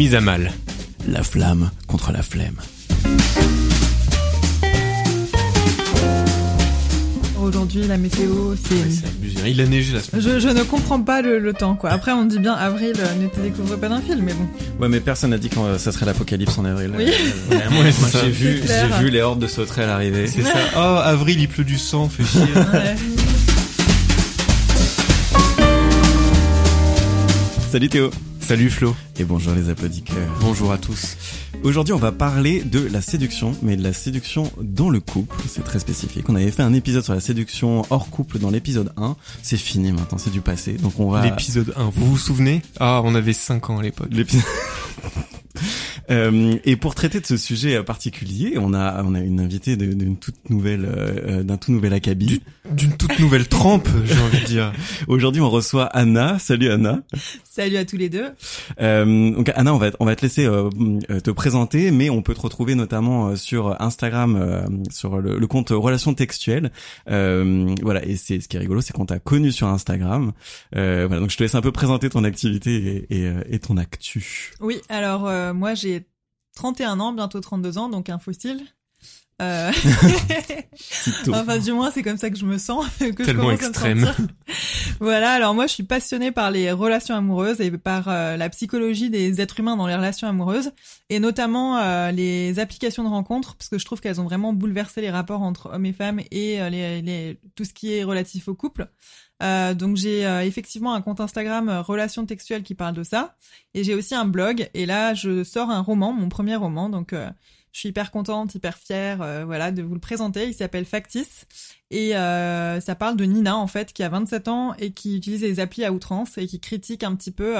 Mise à mal. La flamme contre la flemme. Aujourd'hui, la météo, c'est... C'est abusé. Il a neigé la semaine. Je, je ne comprends pas le, le temps, quoi. Après, on dit bien avril, euh, ne te découvre pas d'un film, mais bon. Ouais, mais personne n'a dit que euh, ça serait l'apocalypse en avril. Oui. Euh, Ouais, moi, j'ai vu, j'ai les hordes de sauterelles arriver. C'est ça. Oh, avril, il pleut du sang, fait chier. Ouais. Salut Théo. Salut Flo. Et bonjour les applaudisseurs. Bonjour à tous. Aujourd'hui, on va parler de la séduction, mais de la séduction dans le couple. C'est très spécifique. On avait fait un épisode sur la séduction hors couple dans l'épisode 1. C'est fini maintenant, c'est du passé. Donc on va... L'épisode 1. Vous vous souvenez? Ah, on avait 5 ans à l'époque. L'épisode... Euh, et pour traiter de ce sujet particulier, on a on a une invitée d'une toute nouvelle euh, euh, d'un tout nouvel acabit. D'une toute nouvelle trempe, j'ai envie de dire. Aujourd'hui, on reçoit Anna. Salut Anna. Salut à tous les deux. Euh, donc Anna, on va on va te laisser te présenter, mais on peut te retrouver notamment sur Instagram, euh, sur le, le compte Relations Textuelles. Euh, voilà, et c'est ce qui est rigolo, c'est qu'on t'a connu sur Instagram. Euh, voilà, donc je te laisse un peu présenter ton activité et, et, et ton actu. Oui, alors euh, moi j'ai 31 ans, bientôt 32 ans, donc un fossile. Euh... Enfin, du moins, c'est comme ça que je me sens. Que je Tellement commence à me extrême. voilà, alors moi je suis passionnée par les relations amoureuses et par euh, la psychologie des êtres humains dans les relations amoureuses, et notamment euh, les applications de rencontres, parce que je trouve qu'elles ont vraiment bouleversé les rapports entre hommes et femmes et euh, les, les, tout ce qui est relatif au couple. Euh, donc j'ai euh, effectivement un compte Instagram euh, Relations Textuelles qui parle de ça, et j'ai aussi un blog, et là je sors un roman, mon premier roman, donc euh, je suis hyper contente, hyper fière, euh, voilà, de vous le présenter. Il s'appelle Factice. Et ça parle de Nina en fait, qui a 27 ans et qui utilise les applis à outrance et qui critique un petit peu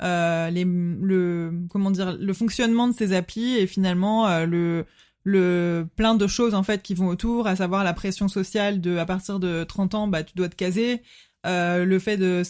les, le comment dire le fonctionnement de ces applis et finalement le le plein de choses en fait qui vont autour, à savoir la pression sociale de à partir de 30 ans, bah tu dois te caser. Euh, le fait de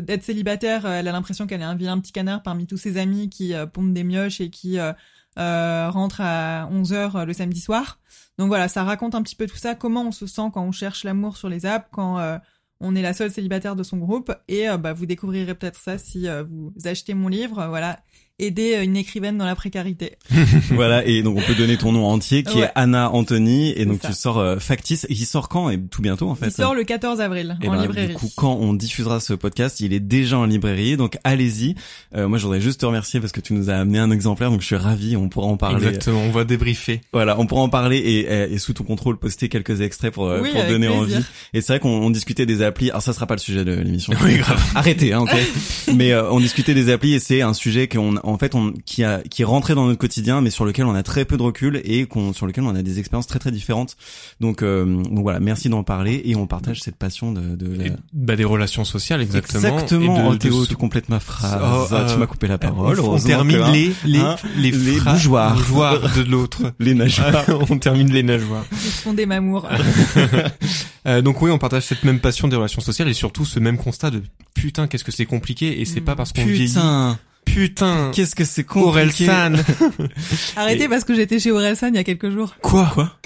d'être célibataire, euh, elle a l'impression qu'elle est un vilain petit canard parmi tous ses amis qui euh, des mioches et qui euh, euh, rentre à 11h le samedi soir. Donc voilà, ça raconte un petit peu tout ça, comment on se sent quand on cherche l'amour sur les apps, quand euh, on est la seule célibataire de son groupe. Et euh, bah, vous découvrirez peut-être ça si euh, vous achetez mon livre. euh, Voilà, aider euh, une écrivaine dans la précarité. voilà, et donc on peut donner ton nom entier qui Ouais. est Anna Anthony, et donc ça. tu sors euh, Factice, et il sort quand Et tout bientôt en fait. Il sort le 14 avril Et en ben, librairie. Du coup, quand on diffusera ce podcast, il est déjà en librairie, donc allez-y. Euh, moi, je voudrais juste te remercier parce que tu nous as amené un exemplaire, donc je suis ravi. On pourra en parler. Exactement, on va débriefer. Voilà, on pourra en parler et, et sous ton contrôle poster quelques extraits pour, euh, Oui, pour donner plaisir. envie. Et c'est vrai qu'on on discutait des applis. Alors ça sera pas le sujet de l'émission. Oui, grave. Arrêtez, hein, ok. Mais euh, on discutait des applis et c'est un sujet qu'on, en fait, on, qui a, qui est rentré dans notre quotidien, mais sur lequel on a très peu de recul et qu'on, sur lequel on a des expériences très très différentes. Donc, euh, donc voilà, merci d'en parler et on partage cette passion de. de Et, bah, des relations sociales, exactement. Exactement. Et de- oh, de Théo, tu complètes ma phrase. Oh, euh, tu m'as coupé la parole. On, termine que, hein, les, les, hein, les, les bougeoirs. bougeoirs de l'autre. les nageoires. on termine les nageoires. Ils font des mamours. Euh, donc oui, on partage cette même passion des relations sociales et surtout ce même constat de putain qu'est-ce que c'est compliqué et c'est Mm. pas parce qu'on vieillit. Putain, qu'est-ce que c'est compliqué. Orelsan. Arrêtez Et- parce que j'étais chez Orelsan il y a quelques jours. Quoi? Quoi?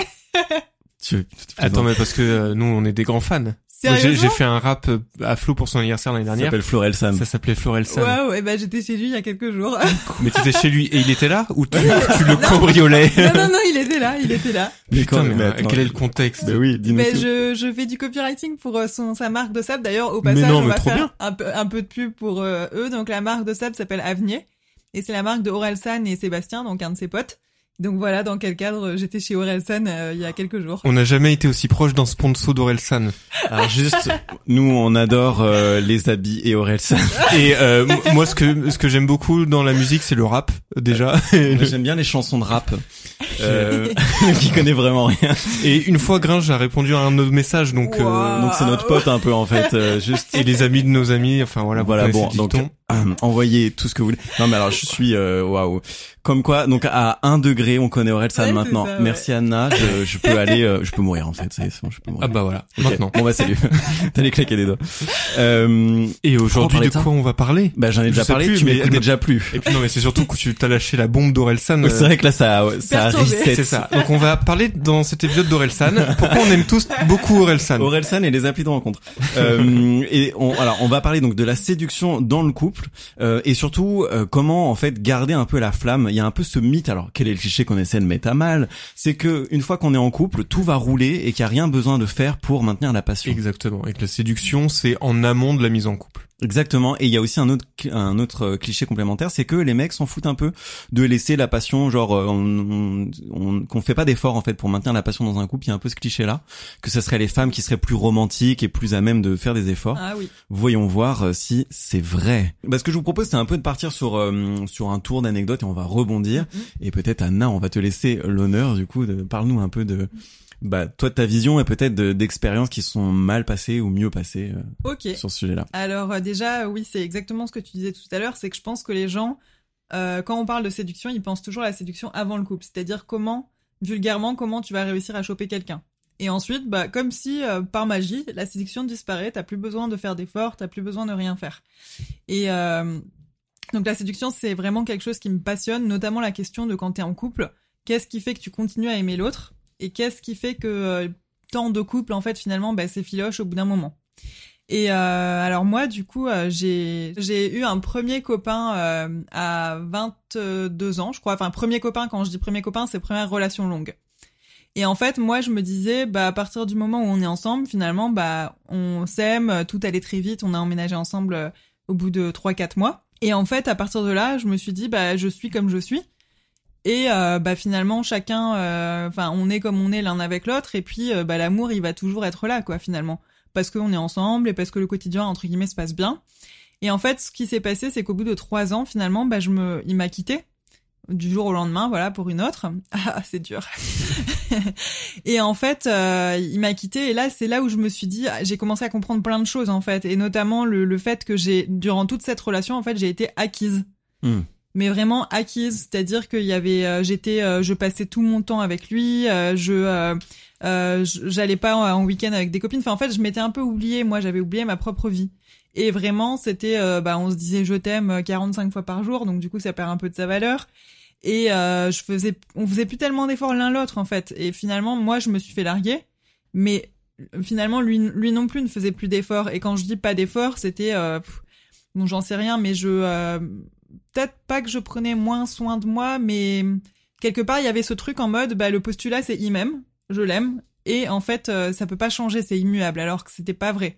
Tu, tu Attends mais parce que euh, nous on est des grands fans. J'ai Sérieusement j'ai fait un rap euh, à Flo pour son anniversaire l'année Ça dernière. s'appelle Florelsan. Ça s'appelait Florelsan. Waouh, et ben j'étais chez lui il y a quelques jours. Mais tu étais chez lui et il était là ou tu, tu le cambriolais non, non, non, il était là, il était là. Putain, mais, mais euh, attends. quel est le contexte Bah oui, dis-nous Mais tout. je, je fais du copywriting pour euh, son, sa marque de sable. D'ailleurs, au Mais passage, non, on mais va faire bien. un peu, un peu de pub pour euh, eux. Donc, la marque de sable s'appelle Avenir. Et c'est la marque de Orelsan et Sébastien, donc un de ses potes. Donc voilà dans quel cadre j'étais chez Orelsan euh, il y a quelques jours. On n'a jamais été aussi proche d'un sponsor d'Orelsan. Alors juste, nous on adore euh, les habits et Orelsan. Et euh, moi, ce que ce que j'aime beaucoup dans la musique, c'est le rap déjà. J'aime bien les chansons de rap. euh, qui connaît vraiment rien. Et une fois Gringe a répondu à un de nos messages, donc euh, Wow. Donc c'est notre pote un peu en fait, euh, juste. et les amis de nos amis, enfin voilà, Voilà, bon, donc euh, envoyez tout ce que vous voulez. Non mais alors je suis euh, waouh. Comme quoi, donc à un degré, on connaît Orelsan Ouais, c'est maintenant. ça, ouais. Merci Anna, je, je peux aller, euh, je peux mourir en fait. C'est bon, je peux mourir. Ah bah voilà, Ok. maintenant. Bon bah salut. T'allais claquer des doigts. Euh, Et aujourd'hui, de quoi on va parler? Bah j'en ai Je déjà parlé. plus, tu mais m'écoutais déjà plus. Et puis non, mais c'est surtout que tu t'as lâché la bombe d'Orelsan. euh, C'est vrai que là ça, ça reset. c'est ça. Donc on va parler dans cet épisode d'Orelsan. Pourquoi on aime tous beaucoup Orelsan? Orelsan et les applis de rencontre. Euh, et on, alors on va parler donc de la séduction dans le couple euh, et surtout euh, comment en fait garder un peu la flamme. Il y a un peu ce mythe. Alors quel est le cliché qu'on essaie de mettre à mal C'est que une fois qu'on est en couple, tout va rouler et qu'il n'y a rien besoin de faire pour maintenir la passion. Exactement. Et que la séduction, c'est en amont de la mise en couple. Exactement. Et il y a aussi un autre un autre euh, cliché complémentaire, c'est que les mecs s'en foutent un peu de laisser la passion, genre euh, on, on, qu'on fait pas d'efforts en fait pour maintenir la passion dans un couple. Il y a un peu ce cliché là, que ce serait les femmes qui seraient plus romantiques et plus à même de faire des efforts. Ah oui. Voyons voir euh, si c'est vrai. Bah, ce que je vous propose, c'est un peu de partir sur euh, sur un tour d'anecdotes et on va rebondir. Mhm. Et peut-être Anna, on va te laisser l'honneur du coup. De, parle-nous un peu de bah toi de ta vision et peut-être de- d'expériences qui sont mal passées ou mieux passées euh, sur ce sujet-là. Alors euh, déjà, oui, c'est exactement ce que tu disais tout à l'heure, c'est que je pense que les gens, euh, quand on parle de séduction, ils pensent toujours à la séduction avant le couple, c'est-à-dire comment, vulgairement, comment tu vas réussir à choper quelqu'un. Et ensuite, bah, comme si euh, par magie, la séduction disparaît, t'as plus besoin de faire d'efforts, t'as plus besoin de rien faire. Et euh, donc la séduction, c'est vraiment quelque chose qui me passionne, notamment la question de quand t'es en couple, qu'est-ce qui fait que tu continues à aimer l'autre, et qu'est-ce qui fait que euh, tant de couples, en fait, finalement, bah, c'est filoche au bout d'un moment? Et euh, alors moi, du coup, euh, j'ai eu un premier copain à 22 ans, je crois. Enfin, premier copain. Quand je dis premier copain, c'est première relation longue. Et en fait, moi, je me disais, bah à partir du moment où on est ensemble, finalement, bah on s'aime, tout allait très vite. On a emménagé ensemble au bout de 3-4 mois. Et en fait, à partir de là, je me suis dit, bah je suis comme je suis. Et euh, bah finalement, chacun, euh, enfin, on est comme on est l'un avec l'autre. Et puis, euh, bah l'amour, il va toujours être là, quoi, finalement parce qu'on est ensemble et parce que le quotidien entre guillemets se passe bien. Et en fait, ce qui s'est passé, c'est qu'au bout de trois ans, finalement, bah, je me, il m'a quitté du jour au lendemain, voilà, pour une autre. Ah, c'est dur. et en fait, euh, il m'a quitté et là, c'est là où je me suis dit, ah, j'ai commencé à comprendre plein de choses en fait, et notamment le, le fait que j'ai, durant toute cette relation, en fait, j'ai été acquise. Hmm. Mais vraiment acquise, c'est-à-dire qu'il y avait, euh, j'étais, euh, je passais tout mon temps avec lui, euh, je, euh, j'allais pas en, en week-end avec des copines. Enfin, en fait, je m'étais un peu oubliée. Moi, j'avais oublié ma propre vie. Et vraiment, c'était, bah, on se disait je t'aime euh, 45 fois par jour, donc du coup, ça perd un peu de sa valeur. Et euh, je faisais, on faisait plus tellement d'efforts l'un l'autre en fait. Et finalement, moi, je me suis fait larguer, mais finalement, lui, lui non plus ne faisait plus d'efforts. Et quand je dis pas d'efforts, c'était, bon, j'en sais rien, mais je, peut-être pas que je prenais moins soin de moi, mais quelque part, il y avait ce truc en mode, bah, le postulat, c'est il m'aime, je l'aime, et en fait, euh, ça peut pas changer, c'est immuable, alors que c'était pas vrai.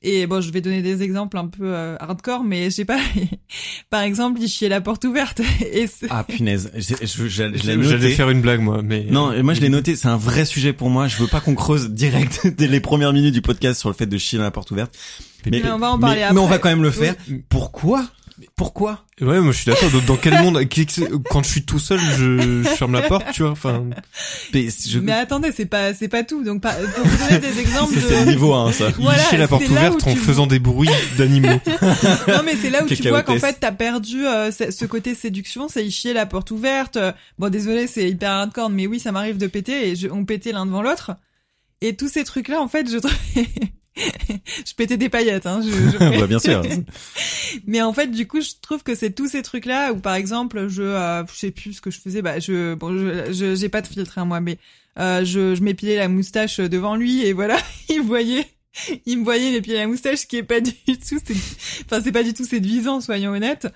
Et bon, je vais donner des exemples un peu euh, hardcore, mais je sais pas. Par exemple, il chiait la porte ouverte. Et Ah punaise, J'allais noté. faire une blague moi, mais Non, et moi je l'ai noté, c'est un vrai sujet pour moi. Je veux pas qu'on creuse direct dès les premières minutes du podcast sur le fait de chier dans la porte ouverte. Mais, Mais on va en parler mais, après. mais on va quand même le faire. Oui. Pourquoi? Pourquoi? Ouais, moi je suis d'accord. Dans- quel monde? Quand je suis tout seul, je, je ferme la porte, tu vois. Enfin, Mais je- Mais attendez, c'est pas, c'est pas tout. Donc, pour vous donner des exemples c'est c'est le de... niveau 1 ça. Voilà, licher la porte ouverte en faisant des bruits d'animaux. Non mais c'est là où tu vois qu'en fait t'as perdu euh, ce côté séduction, c'est chier la porte ouverte. Bon désolé c'est hyper hardcore mais oui ça m'arrive de péter et je, on pétait l'un devant l'autre. Et tous ces trucs là en fait je je pétais des paillettes hein. Je, je- bah, bien sûr. mais en fait, du coup, je trouve que c'est tous ces trucs-là où, par exemple, je, euh, je sais plus ce que je faisais. Bah, je, bon, je, j'ai pas de filtre, hein, moi, mais euh, je, je m'épilais la moustache devant lui et voilà, il voyait, il me voyait m'épiler la moustache, ce qui est pas du tout, enfin, c'est pas du tout séduisant, soyons honnêtes.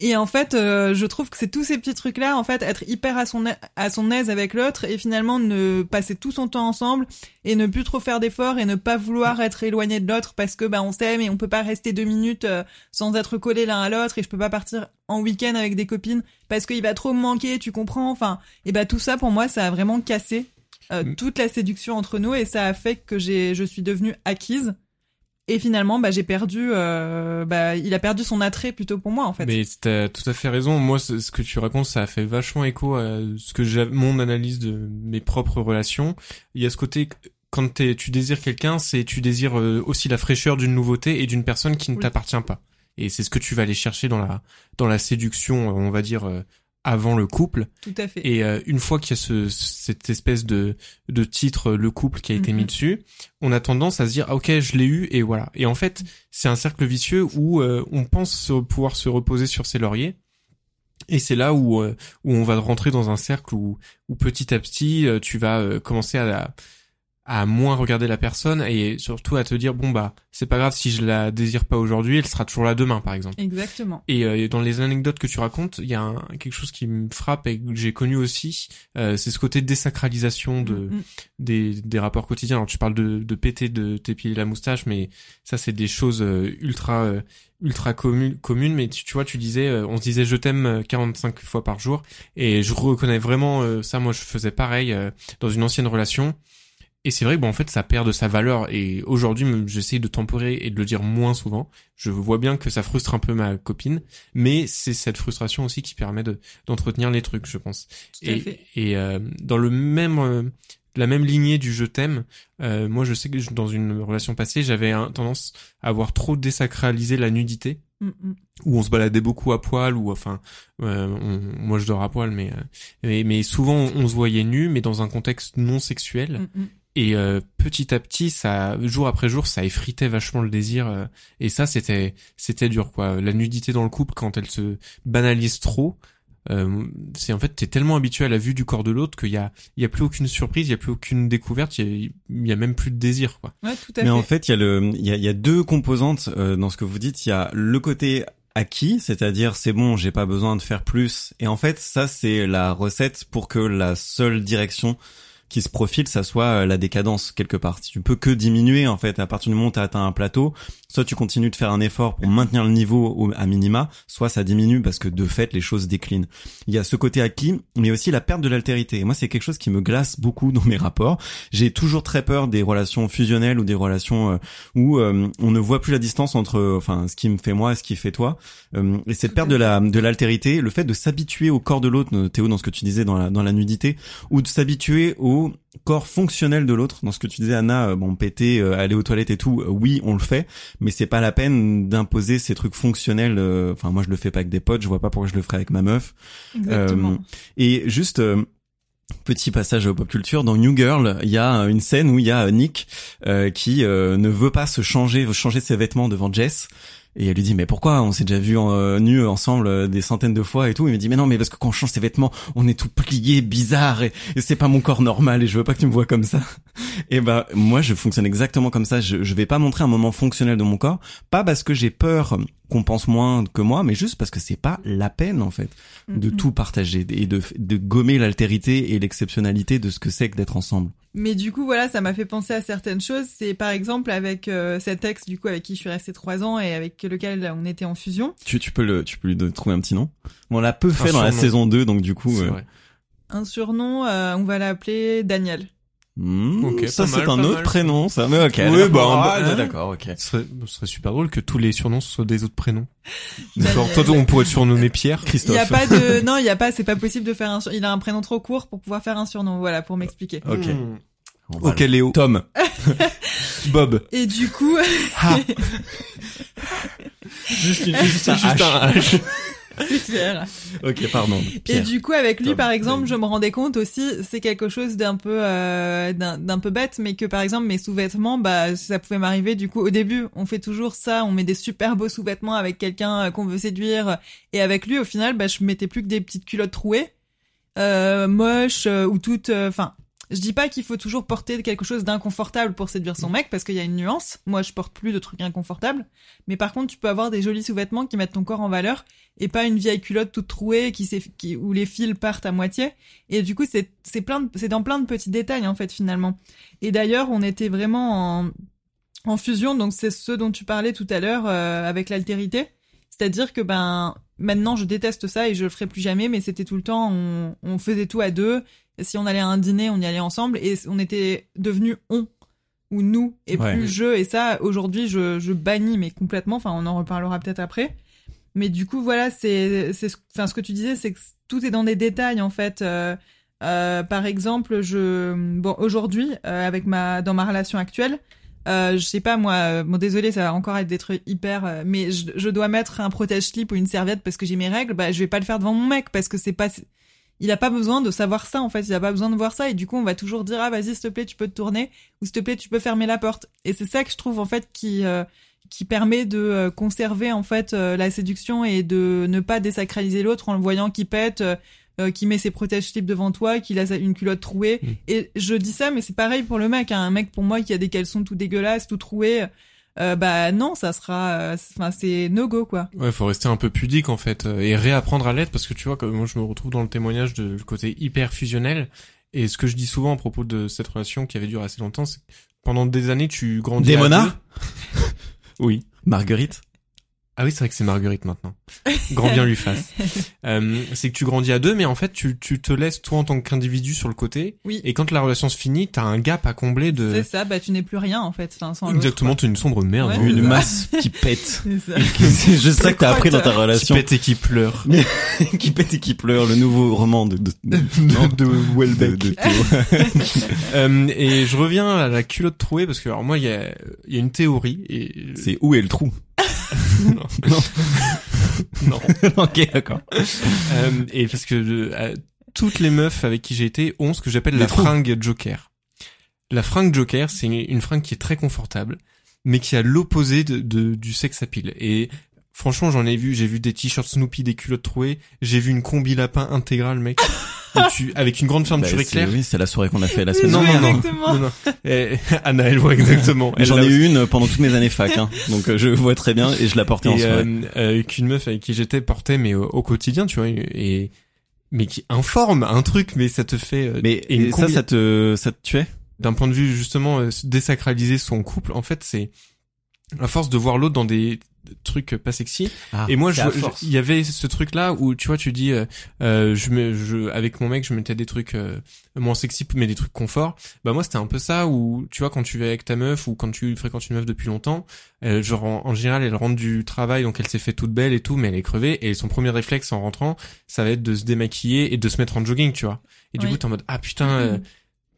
Et en fait, euh, je trouve que c'est tous ces petits trucs-là, en fait, être hyper à son, à son aise avec l'autre et finalement ne passer tout son temps ensemble et ne plus trop faire d'efforts et ne pas vouloir être éloigné de l'autre parce que bah on s'aime et on peut pas rester deux minutes euh, sans être collés l'un à l'autre et je peux pas partir en week-end avec des copines parce qu'il va trop me manquer, tu comprends? Enfin, et bah tout ça pour moi ça a vraiment cassé euh, Mm. toute la séduction entre nous et ça a fait que j'ai je suis devenue acquise Et finalement, bah, j'ai perdu, euh, bah, il a perdu son attrait plutôt pour moi, en fait. Mais t'as tout à fait raison. Moi, ce que tu racontes, ça a fait vachement écho à ce que j'ai, mon analyse de mes propres relations. Il y a ce côté, quand t'es- tu désires quelqu'un, c'est tu désires euh, aussi la fraîcheur d'une nouveauté et d'une personne qui ne Oui. t'appartient pas. Et c'est ce que tu vas aller chercher dans la dans la séduction, on va dire euh, avant le couple. Tout à fait. Et euh, une fois qu'il y a ce, cette espèce de, de titre, euh, le couple qui a été Mhm. mis dessus, on a tendance à se dire, ah, ok, je l'ai eu, et voilà. Et en fait, c'est un cercle vicieux où euh, on pense se- pouvoir se reposer sur ses lauriers. Et c'est là où, euh, où on va rentrer dans un cercle où, où petit à petit, euh, tu vas euh, commencer à, à moins regarder la personne et surtout à te dire, bon, bah, c'est pas grave si je la désire pas aujourd'hui, elle sera toujours là demain, par exemple. Exactement. Et euh, dans les anecdotes que tu racontes, il y a un- quelque chose qui me frappe et que j'ai connu aussi, euh, c'est ce côté désacralisation de Mm, mm. des, des rapports quotidiens. Alors tu parles de, de péter, de t'épiler la moustache, mais ça c'est des choses euh, ultra euh, ultra communes communes. Mais tu, tu vois, tu disais, euh, on se disait je t'aime euh, 45 fois par jour, et je reconnais vraiment euh, ça. Moi, je faisais pareil euh, dans une ancienne relation. Et c'est vrai que bon, en fait, ça perd de sa valeur. Et aujourd'hui, même, j'essaye de temporer et de le dire moins souvent. Je vois bien que ça frustre un peu ma copine, mais c'est cette frustration aussi qui permet de d'entretenir les trucs, je pense. Tout à Et, fait. et euh, dans le même euh, la même lignée du je t'aime, euh, moi je sais que je- dans une relation passée, j'avais tendance à avoir trop désacralisé la nudité Mm, mm. où on se baladait beaucoup à poil ou enfin euh, on- moi je dors à poil mais, euh, mais mais souvent on, se voyait nu mais dans un contexte non sexuel mm. Et euh, petit à petit ça jour après jour ça effritait vachement le désir euh, et ça c'était c'était dur quoi la nudité dans le couple quand elle se banalise trop euh, c'est en fait t'es tellement habitué à la vue du corps de l'autre qu'il y a il y a plus aucune surprise il y a plus aucune découverte il y a, il y a même plus de désir quoi Ouais, tout à Mais fait. en fait, il y a le, il y a, il y a deux composantes euh, dans ce que vous dites. Il y a le côté acquis, c'est-à-dire c'est bon, j'ai pas besoin de faire plus. Et en fait, ça c'est la recette pour que la seule direction qui se profile, ça soit euh, la décadence quelque part. Tu peux que diminuer en fait à partir du moment où tu as atteint un plateau. Soit tu continues de faire un effort pour maintenir le niveau au, à minima, soit ça diminue parce que de fait les choses déclinent. Il y a ce côté acquis, mais aussi la perte de l'altérité. Et moi, c'est quelque chose qui me glace beaucoup dans mes rapports. J'ai toujours très peur des relations fusionnelles ou des relations euh, où euh, on ne voit plus la distance entre, enfin, ce qui me fait moi et ce qui fait toi. Euh, et cette perte de la de l'altérité, le fait de s'habituer au corps de l'autre, Théo, dans ce que tu disais dans la dans la nudité, ou de s'habituer au corps fonctionnel de l'autre, dans ce que tu disais Anna, euh, bon péter, euh, aller aux toilettes et tout, euh, oui on le fait, mais c'est pas la peine d'imposer ces trucs fonctionnels. euh, Enfin moi je le fais pas avec des potes, je vois pas pourquoi je le ferais avec ma meuf. Exactement. Euh, Et juste petit passage au pop culture dans New Girl, il y a une scène où il y a Nick euh, qui euh, ne veut pas se changer, veut changer ses vêtements devant Jess. Et elle lui dit mais pourquoi on s'est déjà vu en, euh, nus ensemble euh, des centaines de fois et tout. Il me dit mais non mais parce que quand on change ses vêtements on est tout plié bizarre et, et c'est pas mon corps normal et je veux pas que tu me vois comme ça. Et ben moi je fonctionne exactement comme ça. Je, je vais pas montrer un moment fonctionnel de mon corps, pas parce que j'ai peur qu'on pense moins que moi, mais juste parce que c'est pas la peine en fait de Mm, tout partager et de, de gommer l'altérité et l'exceptionnalité de ce que c'est que d'être ensemble. Mais du coup, voilà, ça m'a fait penser à certaines choses. C'est par exemple avec euh, cet ex, du coup, avec qui je suis restée trois ans et avec lequel on était en fusion. Tu, tu peux le, tu peux lui donner- trouver un petit nom? Bon, on l'a peu fait Un dans la saison 2, donc du coup, euh, vrai Un surnom, euh, on va l'appeler Daniel. Hmm, Ok, ça c'est un autre mal. prénom, ça. Mais ok. Oui, d'accord. bah, Ah, bah, d'accord, ok. ce serait, ce serait super drôle que tous les surnoms soient des autres prénoms Daniel. genre toi on pourrait te surnommer Pierre Il y a Christophe. pas de, non, il y a pas, c'est pas possible de faire un, il a un prénom trop court pour pouvoir faire un surnom. Voilà, pour m'expliquer. Ok. Va ok Léo Tom. Bob Et du coup, Ah. juste, une, juste, un juste un H. c'est clair. Ok, pardon. Et du coup, avec lui, Tom, par exemple, je me rendais compte aussi, c'est quelque chose d'un peu, euh, d'un peu bête, mais que par exemple, mes sous-vêtements, bah, ça pouvait m'arriver. Du coup, au début, on fait toujours ça, on met des super beaux sous-vêtements avec quelqu'un euh, qu'on veut séduire, et avec lui, au final, bah, je mettais plus que des petites culottes trouées, euh, moches euh, ou toutes, enfin. Je dis pas qu'il faut toujours porter quelque chose d'inconfortable pour séduire son mec parce qu'il y a une nuance. Moi, je porte plus de trucs inconfortables, mais par contre, tu peux avoir des jolis sous-vêtements qui mettent ton corps en valeur et pas une vieille culotte toute trouée qui, s'est- qui où les fils partent à moitié. Et du coup, c'est c'est plein de- c'est dans plein de petits détails en fait finalement. Et d'ailleurs, on était vraiment en en fusion, donc c'est ce dont tu parlais tout à l'heure euh, avec l'altérité. C'est-à-dire que ben maintenant je déteste ça et je le ferai plus jamais, mais c'était tout le temps on, on faisait tout à deux. Si on allait à un dîner, on y allait ensemble et on était devenus on. ou nous et Ouais. plus je. Et ça, aujourd'hui, je, je bannis, mais complètement. Enfin, on en reparlera peut-être après. Mais du coup, voilà, c'est, c'est, ce- enfin, ce que tu disais, c'est que tout est dans des détails, en fait. Euh, euh, par exemple, je, bon, aujourd'hui, euh, avec ma, dans ma relation actuelle, je sais pas moi, bon désolé, ça va encore être des trucs hyper, mais je, je dois mettre un protège-slip ou une serviette parce que j'ai mes règles, bah je vais pas le faire devant mon mec parce que c'est pas, il a pas besoin de savoir ça en fait, il a pas besoin de voir ça et du coup on va toujours dire ah vas-y s'il te plaît tu peux te tourner ou s'il te plaît tu peux fermer la porte et c'est ça que je trouve en fait qui euh, qui permet de euh, conserver en fait euh, la séduction et de ne pas désacraliser l'autre en le voyant qui pète, euh, qui met ses protège-slips devant toi, qu'il a une culotte trouée. Mm. Et je dis ça, mais c'est pareil pour le mec. Hein. Un mec pour moi qui a des caleçons tout dégueulasses, tout troués, euh, bah non, ça sera, euh, enfin c'est no go quoi. Ouais, faut rester un peu pudique en fait euh, et réapprendre à l'être parce que tu vois, comme moi je me retrouve dans le témoignage de le côté hyper fusionnel et ce que je dis souvent à propos de cette relation qui avait duré assez longtemps, c'est que pendant des années tu grandis. Démona. Oui. Marguerite Ah oui, c'est vrai que c'est Marguerite maintenant. Grand bien lui fasse. Euh, c'est que tu grandis à deux, mais en fait tu, tu te laisses toi en tant qu'individu sur le côté. Oui. Et quand la relation se finit, t'as un gap à combler de. C'est ça, bah tu n'es plus rien en fait. Enfin, sans Exactement, t'es une sombre merde. Ouais. hein. Une masse qui pète. C'est ça. c'est juste ça que t'as appris dans ta Qui relation. pète et qui pleure. qui pète et qui pleure, le nouveau roman de, de, de, non, de Welbeck. de- de Théo. Euh, et je reviens à la culotte trouée parce que alors moi il y a, il y a une théorie et C'est où est le trou? non. non. Ok, d'accord. Euh, et parce que euh, toutes les meufs avec qui j'ai été ont ce que j'appelle la trous. fringue joker. La fringue joker, c'est une, une fringue qui est très confortable, mais qui a l'opposé de, de- du sex appeal. Et franchement, j'en ai vu, j'ai vu des t-shirts Snoopy, des culottes trouées, j'ai vu une combi lapin intégrale, mec, où tu- avec une grande Bah, fermeture c'est- éclair. oui, c'est la soirée qu'on a fait la semaine Non, non, dernière. non, Exactement. non, non. Eh, Anna, elle voit exactement. J'en ai eu une pendant toutes mes années fac, hein. donc euh, je vois très bien et je la portais en et soirée. euh, euh, qu'une meuf avec qui j'étais portait mais au, au quotidien tu vois et mais qui informe un truc mais ça te fait euh, Mais et une et ça, combi- ça te, ça te tuait? D'un point de vue justement euh, désacraliser son couple en fait c'est à force de voir l'autre dans des trucs pas sexy. Et moi il y avait ce truc là où tu vois tu dis euh, euh, je me je avec mon mec je mettais des trucs euh, moins sexy mais des trucs confort. Bah moi c'était un peu ça où tu vois quand tu vas avec ta meuf ou quand tu fréquentes une meuf depuis longtemps euh, genre en, en général elle rentre du travail donc elle s'est fait toute belle et tout mais elle est crevée. Et son premier réflexe en rentrant ça va être de se démaquiller et de se mettre en jogging tu vois. Et du Oui. coup t'es en mode ah putain euh,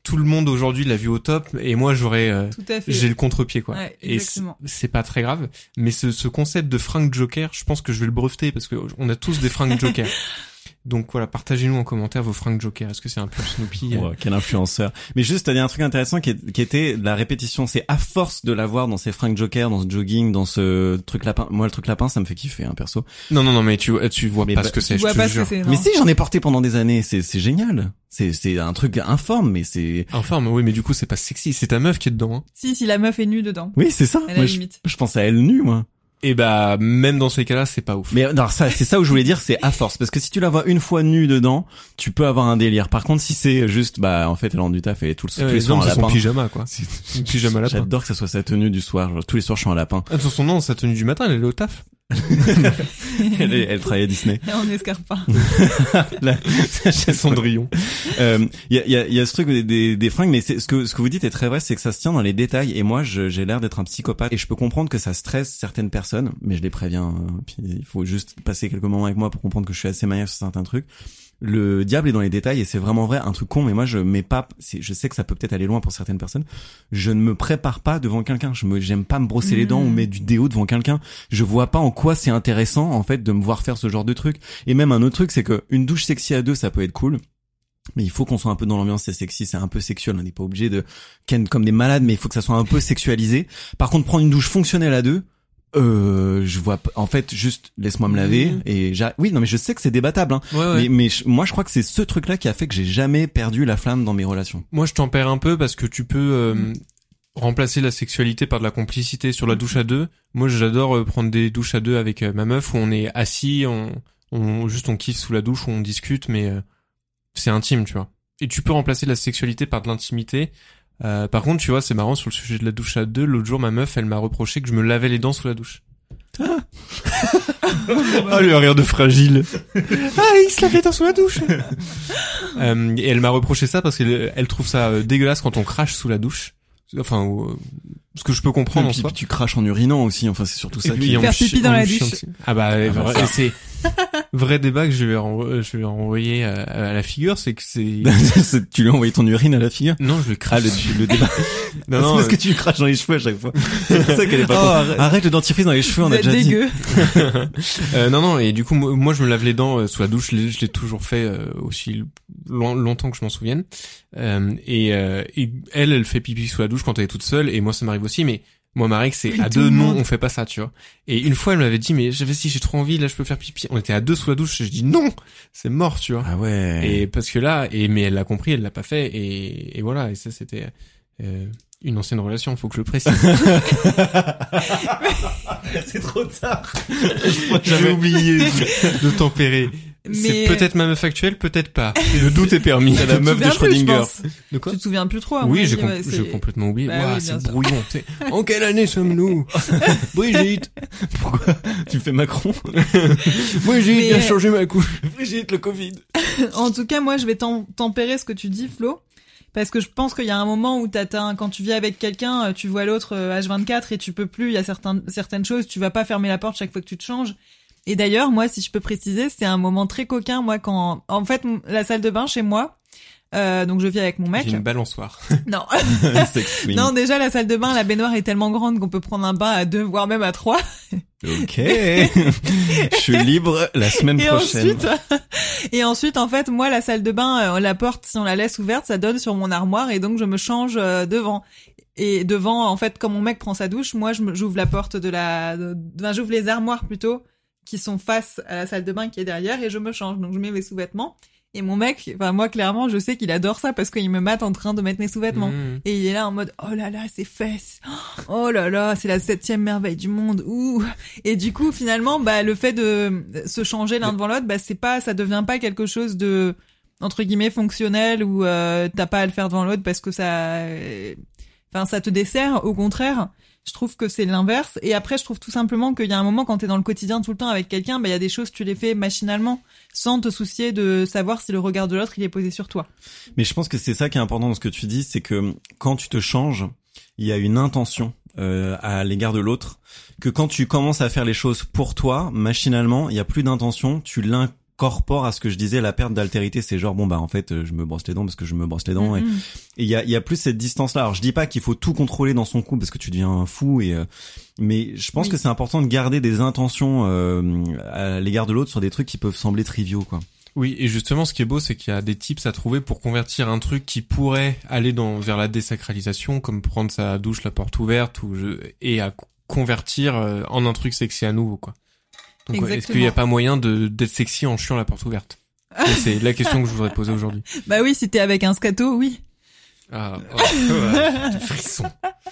tout le monde aujourd'hui l'a vu au top et moi j'aurais euh, j'ai le contre-pied quoi. Ouais, et c'est pas très grave, mais ce, ce concept de fringue joker, je pense que je vais le breveter parce que on a tous des fringues joker. Donc voilà, partagez-nous en commentaire vos fringues joker. Est-ce que c'est un peu Snoopy Ouais, quel influenceur. Mais juste, t'as dit un truc intéressant qui, est- qui était la répétition. C'est à force de l'avoir dans ces fringues joker, dans ce jogging, dans ce truc lapin. Moi, le truc lapin, ça me fait kiffer, hein, perso. Non non non, mais tu tu vois Mais pas bah, ce que c'est, Tu je vois te pas ce que jure. c'est. Mais si, j'en ai porté pendant des années. C'est, c'est génial. C'est, c'est un truc informe, mais c'est. Mais oui, mais du coup c'est pas sexy, c'est ta meuf qui est dedans. Hein. Si, si la meuf est nue dedans. Oui, c'est ça. À la Moi, je, limite. je pense à elle nue, moi. Et bah même dans ces cas-là, c'est pas ouf. Mais non, ça, c'est ça où je voulais dire, c'est à force. Parce que si tu la vois une fois nue dedans, tu peux avoir un délire. Par contre, si c'est juste, bah, en fait, elle rentre du taf et tout le, tous Ouais, les soirs en c'est son lapin. pyjama quoi. C'est son pyjama lapin. J'adore que ça soit sa tenue du soir. Tous les soirs, je suis en lapin. Ah, façon non, sa tenue du matin, elle est au taf. elle, elle travaille à Disney. On escarpe pas. Là, Chez Cendrillon. Euh, Il y, a, y, a, y a ce truc des, des, des fringues, mais ce que ce que vous dites est très vrai, c'est que ça se tient dans les détails. Et moi, j'ai l'air d'être un psychopathe et je peux comprendre que ça stresse certaines personnes, mais je les préviens. euh, puis il faut juste passer quelques moments avec moi pour comprendre que je suis assez maniaque sur certains trucs. Le diable est dans les détails et c'est vraiment vrai. Un truc con, mais moi je mets pas. Je sais que ça peut peut-être aller loin pour certaines personnes. Je ne me prépare pas devant quelqu'un. Je me, j'aime pas me brosser les dents ou Mhm. mettre du déo devant quelqu'un. Je vois pas en quoi c'est intéressant en fait de me voir faire ce genre de truc. Et même un autre truc, c'est que une douche sexy à deux, ça peut être cool. Mais il faut qu'on soit un peu dans l'ambiance, c'est sexy, c'est un peu sexuel, on n'est pas obligé de ken comme des malades, mais il faut que ça soit un peu sexualisé. Par contre, prendre une douche fonctionnelle à deux, euh, je vois, en fait, juste laisse-moi me laver Mhm. et j'a- oui, non, mais je sais que c'est débattable, hein. Ouais, ouais. mais, mais je- moi je crois que c'est ce truc-là qui a fait que j'ai jamais perdu la flamme dans mes relations. Moi, je tempère un peu parce que tu peux euh, remplacer la sexualité par de la complicité sur la douche à deux. Moi, j'adore euh, prendre des douches à deux avec euh, ma meuf où on est assis, on, on juste on kiffe sous la douche, où on discute, mais euh, c'est intime, tu vois. Et tu peux remplacer la sexualité par de l'intimité. Euh, par contre, tu vois, c'est marrant sur le sujet de la douche à deux. L'autre jour, ma meuf, elle m'a reproché que je me lavais les dents sous la douche. Ah, le rire de fragile. ah, il se lavait les dents sous la douche. Euh, et elle m'a reproché ça parce qu'elle elle trouve ça euh, dégueulasse quand on crache sous la douche. Enfin, euh, ce que je peux comprendre Et en puis, soi. tu craches en urinant aussi. Enfin, c'est surtout ça Et puis, qui. Faire pipi dans la douche. Ah bah, bah, vrai- ça. c'est vrai débat que je vais renvo- je vais renvoyer à, à la figure, c'est que c'est tu lui as envoyé ton urine à la figure? non, je le Ah, crache. le, le débat. non, c'est non, parce euh, que tu lui craches dans les cheveux à chaque fois. C'est pour ça qu'elle est pas Oh, contente. arrête. arrête. le dentifrice dans les cheveux, on a déjà dit. dégueu. Euh, non, non, et du coup, moi, je me lave les dents euh, sous la douche. Je l'ai- je l'ai toujours fait euh, aussi long- longtemps que je m'en souvienne. Euh, et, euh, et elle, elle fait pipi sous la douche quand elle est toute seule. Et moi, ça m'arrive aussi. Mais moi, ma règle, c'est à deux, non, on fait pas ça, tu vois. Et une fois, elle m'avait dit, mais j'avais si j'ai trop envie, là, je peux faire pipi. On était à deux sous la douche. Je dis non, c'est mort, tu vois. Ah ouais. Et parce que là, et mais elle l'a compris, elle l'a pas fait. Et, et voilà. Et ça, c'était euh, une ancienne relation. Faut que je le précise. c'est trop tard. J'avais oublié de tempérer. C'est Mais peut-être ma meuf actuelle, peut-être pas. Le doute est permis. C'est la meuf de plus, Schrödinger. pense. De quoi Tu te souviens plus trop. Oui, j'ai com- c'est- complètement oublié. Bah oui, c'est brouillon. en quelle année sommes-nous? Brigitte Tu fais Macron? Brigitte, Mais- viens changer ma couche. Brigitte, le Covid. En tout cas, moi, je vais tem- tempérer ce que tu dis, Flo. Parce que je pense qu'il y a un moment où t'atteins, quand tu vis avec quelqu'un, euh, tu vois l'autre euh, H24 et tu peux plus, il y a certains, certaines choses, tu vas pas fermer la porte chaque fois que tu te changes. Et d'ailleurs, moi, si je peux préciser, c'est un moment très coquin, moi, quand, en fait, la salle de bain chez moi, euh, donc je vis avec mon mec. J'ai une balançoire. Non. Non, déjà, la salle de bain, la baignoire est tellement grande qu'on peut prendre un bain à deux, voire même à trois. Ok. Je suis libre la semaine Et prochaine. ensuite, et ensuite, en fait, moi, la salle de bain, euh, la porte, si on la laisse ouverte, ça donne sur mon armoire et donc je me change euh, devant. Et devant, en fait, quand mon mec prend sa douche, moi, j'ouvre la porte de la, enfin, j'ouvre les armoires plutôt qui sont face à la salle de bain qui est derrière et je me change. Donc, je mets mes sous-vêtements. Et mon mec, enfin, moi, clairement, je sais qu'il adore ça parce qu'il me mate en train de mettre mes sous-vêtements. Mmh. Et il est là en mode oh là là ses fesses oh là là c'est la septième merveille du monde ouh et du coup finalement bah le fait de se changer l'un devant l'autre bah c'est pas ça devient pas quelque chose de entre guillemets fonctionnel où euh, t'as pas à le faire devant l'autre parce que ça euh, enfin ça te dessert au contraire je trouve que c'est l'inverse et après je trouve tout simplement qu'il y a un moment quand t'es dans le quotidien tout le temps avec quelqu'un bah il y a des choses tu les fais machinalement sans te soucier de savoir si le regard de l'autre il est posé sur toi Mais je pense que c'est ça qui est important dans ce que tu dis, c'est que quand tu te changes, il y a une intention euh, à l'égard de l'autre. Que quand tu commences à faire les choses pour toi, machinalement, il y a plus d'intention, tu l'incorpores à ce que je disais, la perte d'altérité, c'est genre bon bah en fait euh, je me brosse les dents parce que je me brosse les dents et et il y a, il y a plus cette distance-là. Alors je dis pas qu'il faut tout contrôler dans son couple parce que tu deviens un fou et euh, mais je pense Oui. que c'est important de garder des intentions euh, à l'égard de l'autre sur des trucs qui peuvent sembler triviaux quoi. Oui, et justement, ce qui est beau, c'est qu'il y a des tips à trouver pour convertir un truc qui pourrait aller dans vers la désacralisation, comme prendre sa douche la porte ouverte, ou je, et à co- convertir euh, en un truc sexy à nouveau, quoi. Donc, est-ce qu'il n'y a pas moyen de d'être sexy en chiant la porte ouverte? C'est la question que je voudrais poser aujourd'hui. Bah oui, si t'es avec un scato, oui. Ah, oh, ouais, frisson.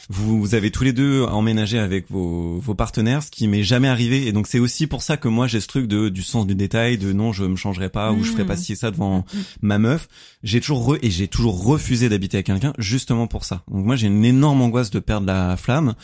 Vous, vous avez tous les deux emménagé avec vos, vos partenaires, ce qui m'est jamais arrivé. Et donc c'est aussi pour ça que moi j'ai ce truc de du sens du détail, de non je me changerai pas ou je ferai pas ci et ça devant ma meuf. J'ai toujours re, et j'ai toujours refusé d'habiter avec quelqu'un justement pour ça. Donc moi j'ai une énorme angoisse de perdre la flamme.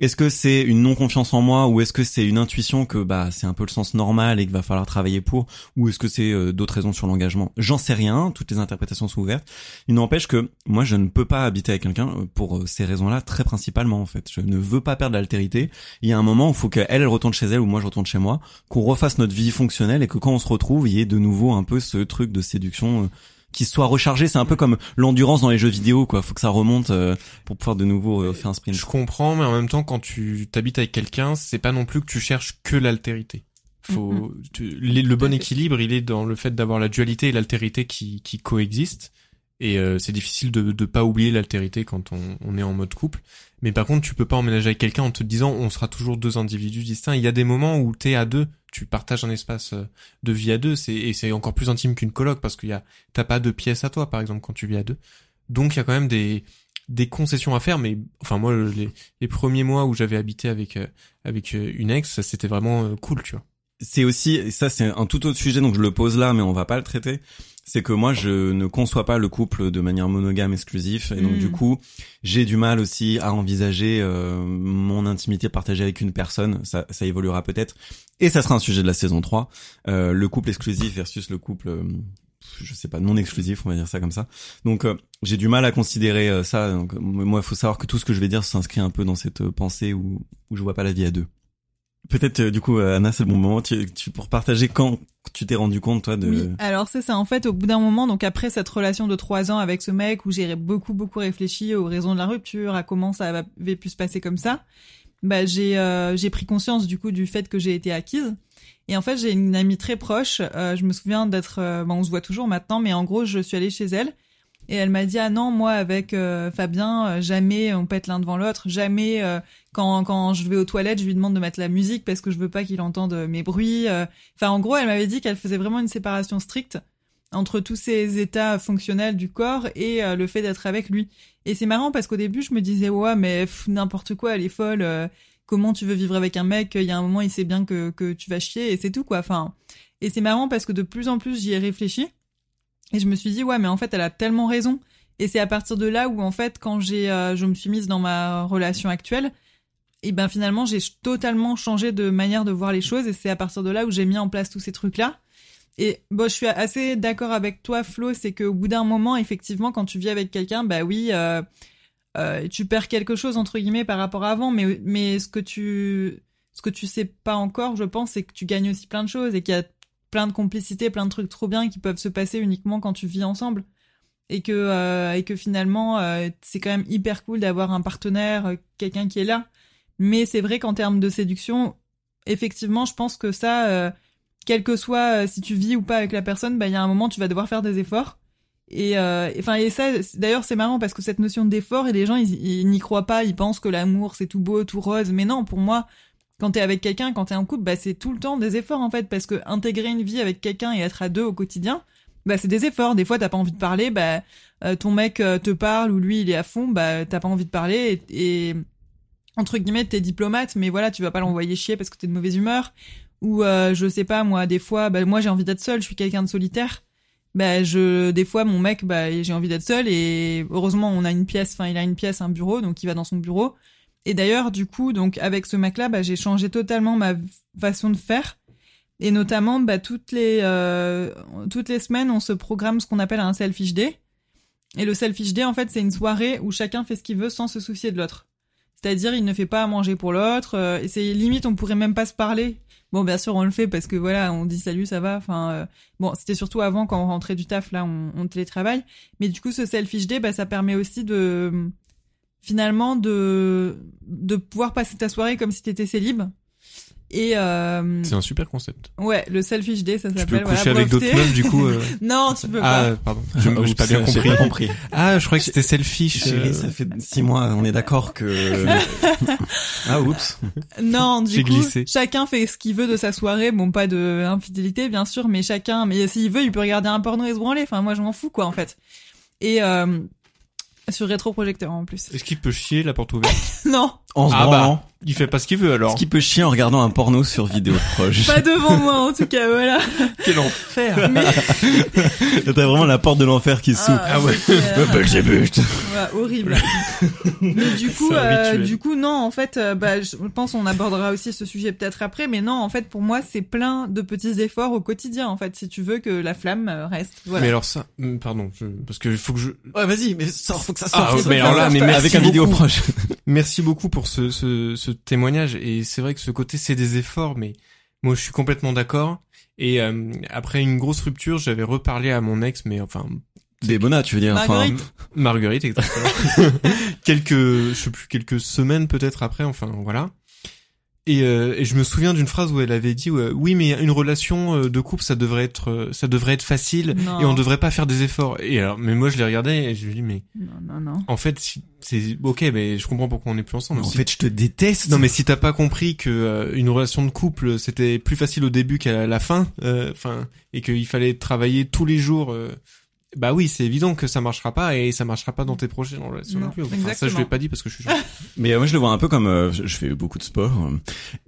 Est-ce que c'est une non confiance en moi ou est-ce que c'est une intuition que bah c'est un peu le sens normal et qu'il va falloir travailler pour ou est-ce que c'est euh, d'autres raisons sur l'engagement? J'en sais rien. Toutes les interprétations sont ouvertes. Il n'empêche que moi je ne peux pas habiter avec quelqu'un euh, pour euh, ces raisons-là très principalement en fait. Je ne veux pas perdre l'altérité. Il y a un moment où il faut qu'elle elle retourne chez elle ou moi je retourne chez moi, qu'on refasse notre vie fonctionnelle et que quand on se retrouve, il y ait de nouveau un peu ce truc de séduction euh, qui soit rechargé. C'est un peu comme l'endurance dans les jeux vidéo quoi. Faut que ça remonte euh, pour pouvoir de nouveau euh, faire un sprint. Je comprends, mais en même temps, quand tu t'habites avec quelqu'un, c'est pas non plus que tu cherches que l'altérité. Faut, tu- les- le bon équilibre, il est dans le fait d'avoir la dualité et l'altérité qui, qui coexistent. Et euh, c'est difficile de de pas oublier l'altérité quand on, on est en mode couple. Mais par contre, tu peux pas emménager avec quelqu'un en te disant on sera toujours deux individus distincts. Il y a des moments où t'es à deux, tu partages un espace euh, de vie à deux, et c'est encore plus intime qu'une coloc parce qu'il y a t'as pas de pièces à toi par exemple quand tu vis à deux. Donc il y a quand même des des concessions à faire, mais enfin moi les, les premiers mois où j'avais habité avec euh, avec euh, une ex, c'était vraiment cool, tu vois. c'est aussi ça c'est un tout autre sujet donc je le pose là mais on va pas le traiter c'est que moi je ne conçois pas le couple de manière monogame exclusif et donc du coup j'ai du mal aussi à envisager euh, mon intimité partagée avec une personne. Ça, ça évoluera peut-être. Et ça sera un sujet de la saison 3 euh, le couple exclusif versus le couple euh, je sais pas non exclusif on va dire ça comme ça. Donc euh, j'ai du mal à considérer euh, ça. Donc moi il faut savoir que tout ce que je vais dire s'inscrit un peu dans cette pensée où où je vois pas la vie à deux peut-être du coup Anna c'est le bon moment tu, tu pour partager quand tu t'es rendu compte toi de alors c'est ça en fait au bout d'un moment donc après cette relation de trois ans avec ce mec où j'ai beaucoup beaucoup réfléchi aux raisons de la rupture à comment ça avait pu se passer comme ça bah j'ai j'ai pris conscience du coup du fait que j'ai été acquise et en fait, j'ai une amie très proche. Euh, je me souviens d'être, euh, on se voit toujours maintenant, mais en gros, je suis allée chez elle et elle m'a dit ah non moi avec euh, Fabien jamais on pète l'un devant l'autre, jamais quand quand je vais aux toilettes je lui demande de mettre la musique parce que je veux pas qu'il entende mes bruits. Enfin en gros, elle m'avait dit qu'elle faisait vraiment une séparation stricte entre tous ces états fonctionnels du corps et le fait d'être avec lui. Et c'est marrant parce qu'au début je me disais ouais mais n'importe quoi elle est folle comment tu veux vivre avec un mec, il y a un moment il sait bien que, que tu vas chier et c'est tout quoi. Enfin, et c'est marrant parce que de plus en plus j'y ai réfléchi et je me suis dit ouais mais en fait elle a tellement raison. Et c'est à partir de là où en fait quand j'ai euh, je me suis mise dans ma relation actuelle, et ben finalement j'ai totalement changé de manière de voir les choses et c'est à partir de là où j'ai mis en place tous ces trucs là. Et bon, je suis assez d'accord avec toi, Flo, c'est qu'au bout d'un moment, effectivement, quand tu vis avec quelqu'un, bah oui, euh, euh, tu perds quelque chose entre guillemets par rapport à avant, mais mais ce que tu ce que tu sais pas encore, je pense, c'est que tu gagnes aussi plein de choses et qu'il y a plein de complicité, plein de trucs trop bien qui peuvent se passer uniquement quand tu vis ensemble. Et que euh, et que finalement euh, c'est quand même hyper cool d'avoir un partenaire, quelqu'un qui est là. Mais c'est vrai qu'en termes de séduction, effectivement, je pense que ça, quel que soit si tu vis ou pas avec la personne, bah il y a un moment tu vas devoir faire des efforts. Et euh, et ça d'ailleurs c'est marrant parce que cette notion d'effort et les gens ils, n'y croient pas, ils pensent que l'amour c'est tout beau, tout rose, mais non pour moi quand t'es avec quelqu'un, quand t'es en couple, bah c'est tout le temps des efforts en fait parce que intégrer une vie avec quelqu'un et être à deux au quotidien, bah c'est des efforts. Des fois t'as pas envie de parler, bah euh, ton mec euh, te parle ou lui il est à fond, bah t'as pas envie de parler et, entre guillemets t'es diplomate, mais voilà tu vas pas l'envoyer chier parce que t'es de mauvaise humeur. Ou je sais pas moi des fois, bah moi j'ai envie d'être seule, je suis quelqu'un de solitaire. Bah je des fois mon mec bah j'ai envie d'être seul et heureusement on a une pièce enfin il a une pièce un bureau donc il va dans son bureau et d'ailleurs du coup donc avec ce mec là bah j'ai changé totalement ma façon de faire et notamment bah toutes les euh, toutes les semaines on se programme ce qu'on appelle un selfish day et le selfish day en fait c'est une soirée où chacun fait ce qu'il veut sans se soucier de l'autre c'est-à-dire il ne fait pas à manger pour l'autre euh, et c'est limite on pourrait même pas se parler Bon, bien sûr, on le fait parce que voilà, on dit salut, ça va. Enfin, euh, bon, c'était surtout avant quand on rentrait du taf, là, on, on télétravaille. Mais du coup, ce selfish day, bah, ça permet aussi de finalement de de pouvoir passer ta soirée comme si t'étais célib et euh... c'est un super concept. Ouais, le selfish day, ça s'appelle. Tu peux coucher avec d'autres meufs du coup. Euh... non, tu peux ah, pas. pardon. Je j'ai pas bien compris. Pas compris. Ah, je crois que c'était selfish. Chérie, euh. ça fait six mois, on est d'accord que. ah oups. Non, du coup, chacun fait ce qu'il veut de sa soirée. Bon, pas de infidélité bien sûr, mais chacun. Mais s'il veut, il peut regarder un porno et se branler. Enfin, moi, je m'en fous quoi en fait. Et euh, sur rétroprojecteur en plus. Est-ce qu'il peut chier la porte ouverte? Non. En se ah bah, il fait pas ce qu'il veut alors. Est-ce qu'il peut chier en regardant un porno sur vidéo proche Pas devant moi en tout cas, voilà. Quel enfer Mais... T'as vraiment la porte de l'enfer qui s'ouvre. Ah, ouais. Euh... Belzébuth. Ouais, horrible. mais du coup, euh, du coup, non, en fait, euh, bah, je pense on abordera aussi ce sujet peut-être après, mais non, en fait, pour moi, c'est plein de petits efforts au quotidien, en fait, si tu veux que la flamme euh, reste. Voilà. Mais alors ça, hum, pardon, je... parce que faut que je. Ouais, vas-y, mais ça, faut que ça sorte. Ah, mais alors là, mais merci avec un vidéo proche. Merci beaucoup pour ce, ce, ce témoignage et c'est vrai que ce côté c'est des efforts, mais moi je suis complètement d'accord. Et euh, après une grosse rupture, j'avais reparlé à mon ex, mais enfin des tu veux dire Marguerite. Enfin, Marguerite, exactement. quelques, je sais plus, quelques semaines peut-être après, enfin voilà. Et, euh, et je me souviens d'une phrase où elle avait dit euh, oui mais une relation euh, de couple ça devrait être euh, ça devrait être facile Non. et on devrait pas faire des efforts et alors mais moi je l'ai regardé et je lui dis mais Non, non, non. en fait si- c'est ok mais je comprends pourquoi on est plus ensemble En Si- fait, je te déteste. non mais si t'as pas compris que euh, une relation de couple c'était plus facile au début qu'à la fin euh, enfin et qu'il fallait travailler tous les jours euh, bah oui c'est évident que ça marchera pas et ça marchera pas dans tes relations Non, non plus Enfin, ça je l'ai pas dit parce que je suis. Mais euh, moi je le vois un peu comme euh, je, fais beaucoup de sport euh,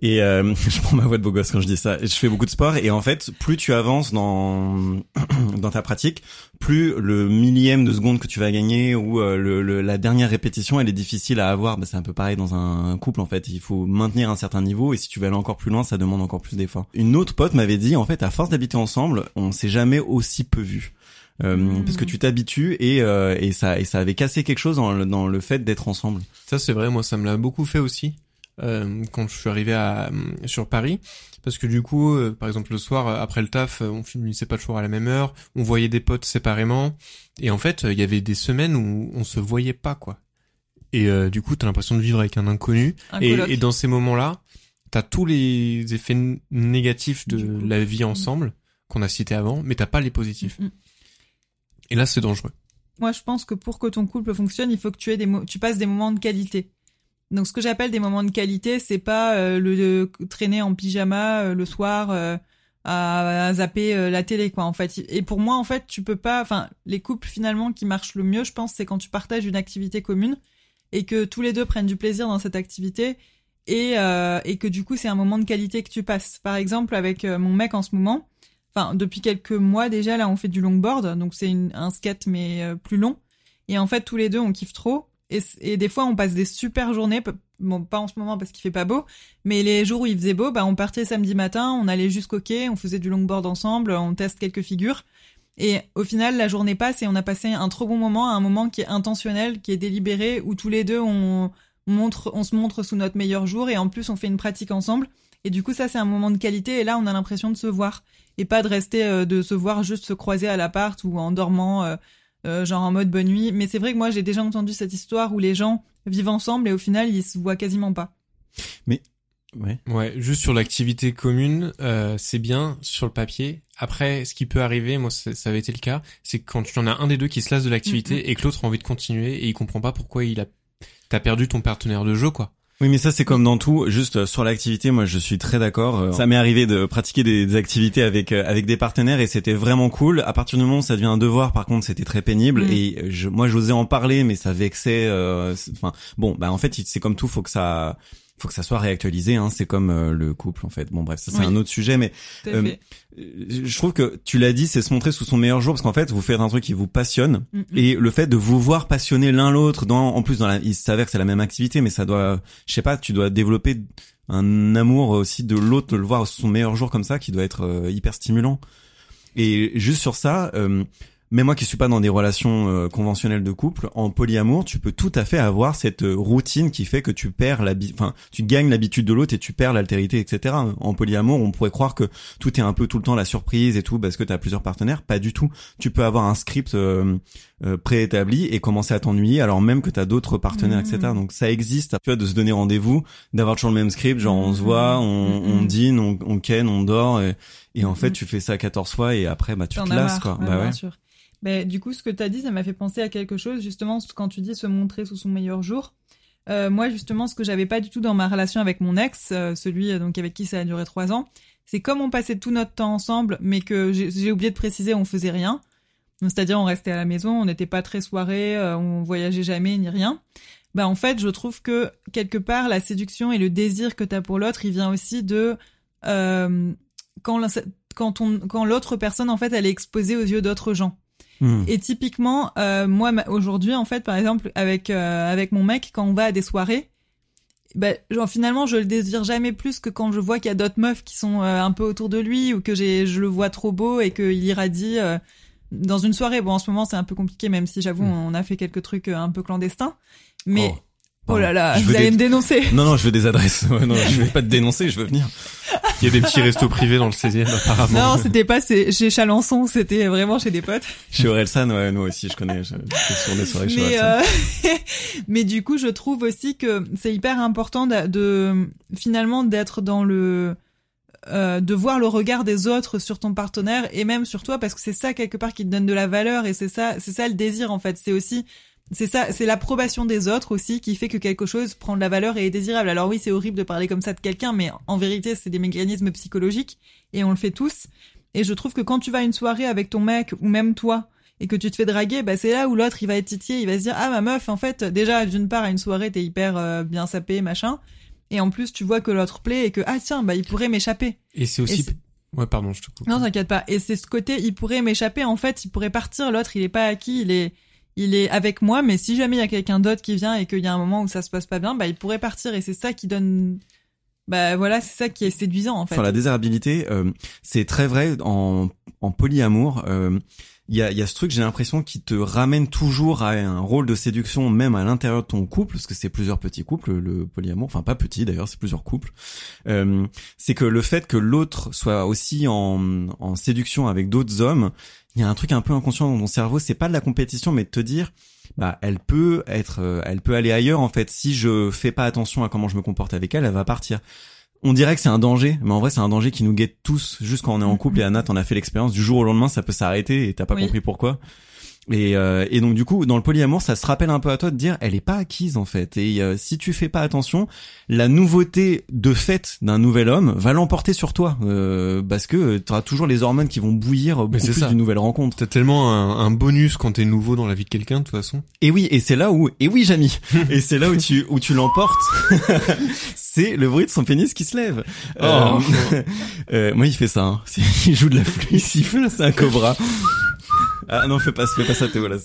et euh, je prends ma voix de beau gosse quand je dis ça. Je fais beaucoup de sport et en fait plus tu avances dans dans ta pratique, plus le millième de seconde que tu vas gagner ou euh, le, le- la dernière répétition elle est difficile à avoir. Bah, c'est un peu pareil dans un, un couple en fait. Il faut maintenir un certain niveau et si tu veux aller encore plus loin, ça demande encore plus d'efforts. Une autre pote m'avait dit en fait à force d'habiter ensemble, on s'est jamais aussi peu vu. Euh, Mm. parce que tu t'habitues et euh, et ça et ça avait cassé quelque chose dans le, dans le fait d'être ensemble. Ça c'est vrai, moi ça me l'a beaucoup fait aussi euh, quand je suis arrivé à sur Paris, parce que du coup, euh, par exemple le soir euh, après le taf, euh, on finissait pas toujours à la même heure, on voyait des potes séparément, et en fait euh, il y avait des semaines où on se voyait pas quoi. Et euh, du coup t'as l'impression de vivre avec un inconnu, Un et, dans ces moments-là, t'as tous les effets négatifs de la vie ensemble qu'on a cités avant, mais t'as pas les positifs. Mm. Et là c'est dangereux. Moi, je pense que pour que ton couple fonctionne, il faut que tu aies des tu passes des moments de qualité. Donc, ce que j'appelle des moments de qualité, c'est pas euh, le, traîner en pyjama euh, le soir euh, à, à zapper la télé, quoi. En fait, et pour moi, en fait, tu peux pas. Enfin, les couples finalement qui marchent le mieux, je pense, c'est quand tu partages une activité commune et que tous les deux prennent du plaisir dans cette activité et et que du coup, c'est un moment de qualité que tu passes. Par exemple, avec mon mec en ce moment. Enfin, depuis quelques mois déjà, là, on fait du longboard, donc c'est un skate mais euh, plus long. Et en fait, tous les deux, on kiffe trop. Et, et des fois, on passe des super journées. Bon, pas en ce moment parce qu'il fait pas beau, mais les jours où il faisait beau, bah, on partait samedi matin, on allait jusqu'au quai, on faisait du longboard ensemble, on teste quelques figures. Et au final, la journée passe et on a passé un trop bon moment, un moment qui est intentionnel, qui est délibéré, où tous les deux, on montre, on se montre sous notre meilleur jour et en plus, on fait une pratique ensemble. Et du coup, ça, c'est un moment de qualité. Et là, on a l'impression de se voir et pas de rester euh, de se voir juste se croiser à l'appart ou en dormant euh, euh, genre en mode bonne nuit mais c'est vrai que moi j'ai déjà entendu cette histoire où les gens vivent ensemble et au final ils se voient quasiment pas Ouais. Ouais, juste sur l'activité commune, euh, c'est bien sur le papier. Après, ce qui peut arriver, moi ça ça avait été le cas, c'est quand tu en as un des deux qui se lasse de l'activité et que l'autre a envie de continuer et il comprend pas pourquoi il a t'as perdu ton partenaire de jeu quoi. Oui, mais ça c'est comme dans tout. Juste euh, sur l'activité, moi je suis très d'accord. Euh, Ça m'est arrivé de pratiquer des, des activités avec euh, avec des partenaires et c'était vraiment cool. À partir du moment où ça devient un devoir, par contre, c'était très pénible Mm. et je, moi j'osais en parler, mais ça vexait. euh, Enfin, bon, bah en fait c'est comme tout, faut que ça faut que ça soit réactualisé. Hein. C'est comme euh, le couple en fait. Bon bref, ça c'est Oui. un autre sujet, mais Euh, euh, je trouve que tu l'as dit, c'est se montrer sous son meilleur jour parce qu'en fait vous faites un truc qui vous passionne Mm, mm. et le fait de vous voir passionner l'un l'autre dans en plus dans la, il s'avère que c'est la même activité mais ça doit je sais pas tu dois développer un amour aussi de l'autre de le voir sous son meilleur jour comme ça qui doit être euh, hyper stimulant et juste sur ça euh, mais moi qui suis pas dans des relations euh, conventionnelles de couple, en polyamour, tu peux tout à fait avoir cette euh, routine qui fait que tu perds l'habi- enfin, tu gagnes l'habitude de l'autre et tu perds l'altérité, etc. En polyamour, on pourrait croire que tout est un peu tout le temps la surprise et tout parce que tu as plusieurs partenaires. Pas du tout. Tu peux avoir un script euh, euh, préétabli et commencer à t'ennuyer alors même que tu as d'autres partenaires, etc. Donc ça existe, tu vois, de se donner rendez-vous, d'avoir toujours le même script, genre on se voit, on, on Mhm. dîne, on, on ken, on dort et, et en fait tu fais ça 14 fois et après bah tu te as lasses quoi. ouais, bah bien ouais. sûr. Mais du coup, ce que tu as dit, ça m'a fait penser à quelque chose, justement, quand tu dis se montrer sous son meilleur jour. Euh, moi, justement, ce que j'avais pas du tout dans ma relation avec mon ex, euh, celui euh, donc avec qui ça a duré trois ans, c'est comme on passait tout notre temps ensemble, mais que j'ai oublié de préciser, on faisait rien. C'est-à-dire, on restait à la maison, on n'était pas très soirée, euh, on voyageait jamais ni rien. Bah, en fait, je trouve que quelque part, la séduction et le désir que t'as pour l'autre, il vient aussi de quand l'autre personne en fait elle est exposée aux yeux d'autres gens. Mhm. Et typiquement, euh, moi aujourd'hui, en fait, par exemple, avec euh, avec mon mec, quand on va à des soirées, ben, genre, finalement, je le désire jamais plus que quand je vois qu'il y a d'autres meufs qui sont euh, un peu autour de lui ou que j'ai je le vois trop beau et qu'il irradie euh, dans une soirée. Bon, en ce moment, c'est un peu compliqué, même si j'avoue, Mm. on a fait quelques trucs euh, un peu clandestins. Mais Oh, oh, là là, Je vous allez des- me dénoncer. Non, non, je veux des adresses. Ouais, non, je vais pas te dénoncer, je veux venir. Il y a des petits restos privés dans le 16e apparemment. Non, c'était pas c'est- chez Chalençon, c'était vraiment chez des potes. Chez Orelsan, ouais, nous aussi, je connais. Je, sur des soirées chez mais, Orelsan. euh, mais du coup, je trouve aussi que c'est hyper important de, de- finalement d'être dans le euh, de voir le regard des autres sur ton partenaire et même sur toi parce que c'est ça quelque part qui te donne de la valeur et c'est ça c'est ça le désir en fait c'est aussi c'est ça c'est l'approbation des autres aussi qui fait que quelque chose prend de la valeur et est désirable alors oui c'est horrible de parler comme ça de quelqu'un mais en vérité c'est des mécanismes psychologiques et on le fait tous et je trouve que quand tu vas à une soirée avec ton mec ou même toi et que tu te fais draguer, bah c'est là où l'autre il va être titillé, il va se dire ah ma meuf en fait déjà d'une part à une soirée t'es hyper euh, bien sapé machin et en plus tu vois que l'autre plaît et que ah tiens bah il pourrait m'échapper. Et c'est aussi... Ouais, pardon, je te coupe. Non t'inquiète pas et c'est ce côté il pourrait m'échapper en fait il pourrait partir l'autre il est pas acquis il est il est avec moi mais si jamais il y a quelqu'un d'autre qui vient et qu'il y a un moment où ça se passe pas bien bah il pourrait partir et c'est ça qui donne bah voilà c'est ça qui est séduisant en fait. Sur la désirabilité, euh, c'est très vrai en, en polyamour. Euh, il y a, y a ce truc, j'ai l'impression, qui te ramène toujours à un rôle de séduction, même à l'intérieur de ton couple, parce que c'est plusieurs petits couples, le polyamour, enfin pas petit d'ailleurs, c'est plusieurs couples. Euh, c'est que le fait que l'autre soit aussi en, en séduction avec d'autres hommes, il y a un truc un peu inconscient dans ton cerveau, c'est pas de la compétition, mais de te dire, bah, elle peut être, euh, elle peut aller ailleurs en fait. Si je fais pas attention à comment je me comporte avec elle, elle va partir on dirait que c'est un danger, mais en vrai c'est un danger qui nous guette tous, juste quand on est en couple. Et Anna, t'en a fait l'expérience. Du jour au lendemain, ça peut s'arrêter et t'as pas compris pourquoi. Et, euh, et donc du coup, dans le polyamour, ça se rappelle un peu à toi de dire, elle est pas acquise en fait. Et euh, si tu fais pas attention, la nouveauté de fait d'un nouvel homme va l'emporter sur toi, euh, parce que tu auras toujours les hormones qui vont bouillir beaucoup plus d'une nouvelle rencontre. T'as tellement un, un, bonus quand t'es nouveau dans la vie de quelqu'un de toute façon. Et oui, et c'est là où, et oui, Jamy, et c'est là où tu où tu l'emportes. c'est le bruit de son pénis qui se lève. Oh. moi, il fait ça. Hein. Il joue de la flûte. Il siffle, c'est un cobra. Ah non, fais pas, fais pas ça, Théo. Là,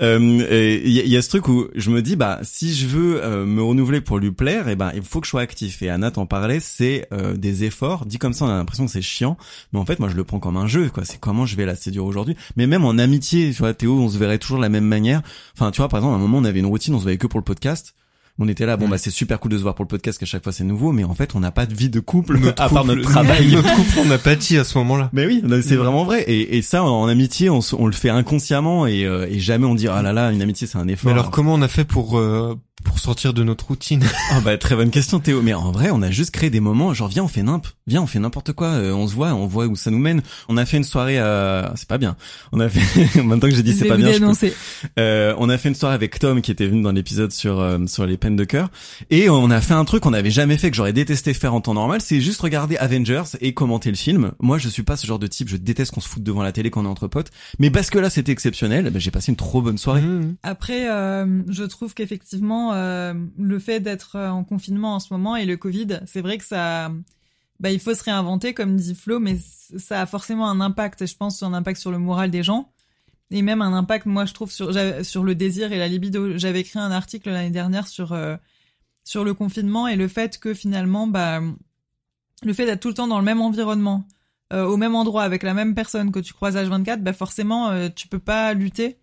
euh, il y, y, a ce truc où je me dis, bah, si je veux euh, me renouveler pour lui plaire, et eh ben, il faut que je sois actif. Et Anna t'en parlait, c'est euh, des efforts. Dit comme ça, on a l'impression que c'est chiant, mais en fait, moi, je le prends comme un jeu. Quoi, c'est comment je vais la séduire aujourd'hui. Mais même en amitié, tu vois, Théo, on se verrait toujours de la même manière. Enfin, tu vois, par exemple, à un moment, on avait une routine, on se voyait que pour le podcast on était là bon bah c'est super cool de se voir pour le podcast qu'à chaque fois c'est nouveau mais en fait on n'a pas de vie de couple. À part notre travail. notre couple on a pâti à ce moment-là. Mais oui c'est vraiment vrai. Et, et ça en amitié on, on le fait inconsciemment et, euh, et jamais on dit ah là là une amitié c'est un effort. Mais alors comment on a fait pour euh, pour sortir de notre routine Ah bah très bonne question Théo. Mais en vrai, on a juste créé des moments genre viens on fait nimp, viens on fait n'importe quoi, euh, on se voit, on voit où ça nous mène. On a fait une soirée à c'est pas bien. On a fait maintenant que j'ai dit c'est pas bien. Je euh, on a fait une soirée avec Tom qui était venu dans l'épisode sur euh, sur les peines de cœur et on a fait un truc qu'on n'avait jamais fait que j'aurais détesté faire en temps normal, c'est juste regarder Avengers et commenter le film. Moi, je suis pas ce genre de type, je déteste qu'on se foute devant la télé quand on est entre potes, mais parce que là c'était exceptionnel, bah, j'ai passé une trop bonne soirée. Mmh. Après je trouve qu'effectivement euh, le fait d'être en confinement en ce moment et le Covid, c'est vrai que ça, bah, il faut se réinventer, comme dit Flo, mais ça a forcément un impact, je pense, un impact sur le moral des gens. Et même un impact, moi, je trouve, sur, le désir et la libido. J'avais écrit un article l'année dernière sur, euh, sur le confinement et le fait que finalement, bah, le fait d'être tout le temps dans le même environnement, euh, au même endroit, avec la même personne que tu croises H24, bah, forcément, tu peux pas lutter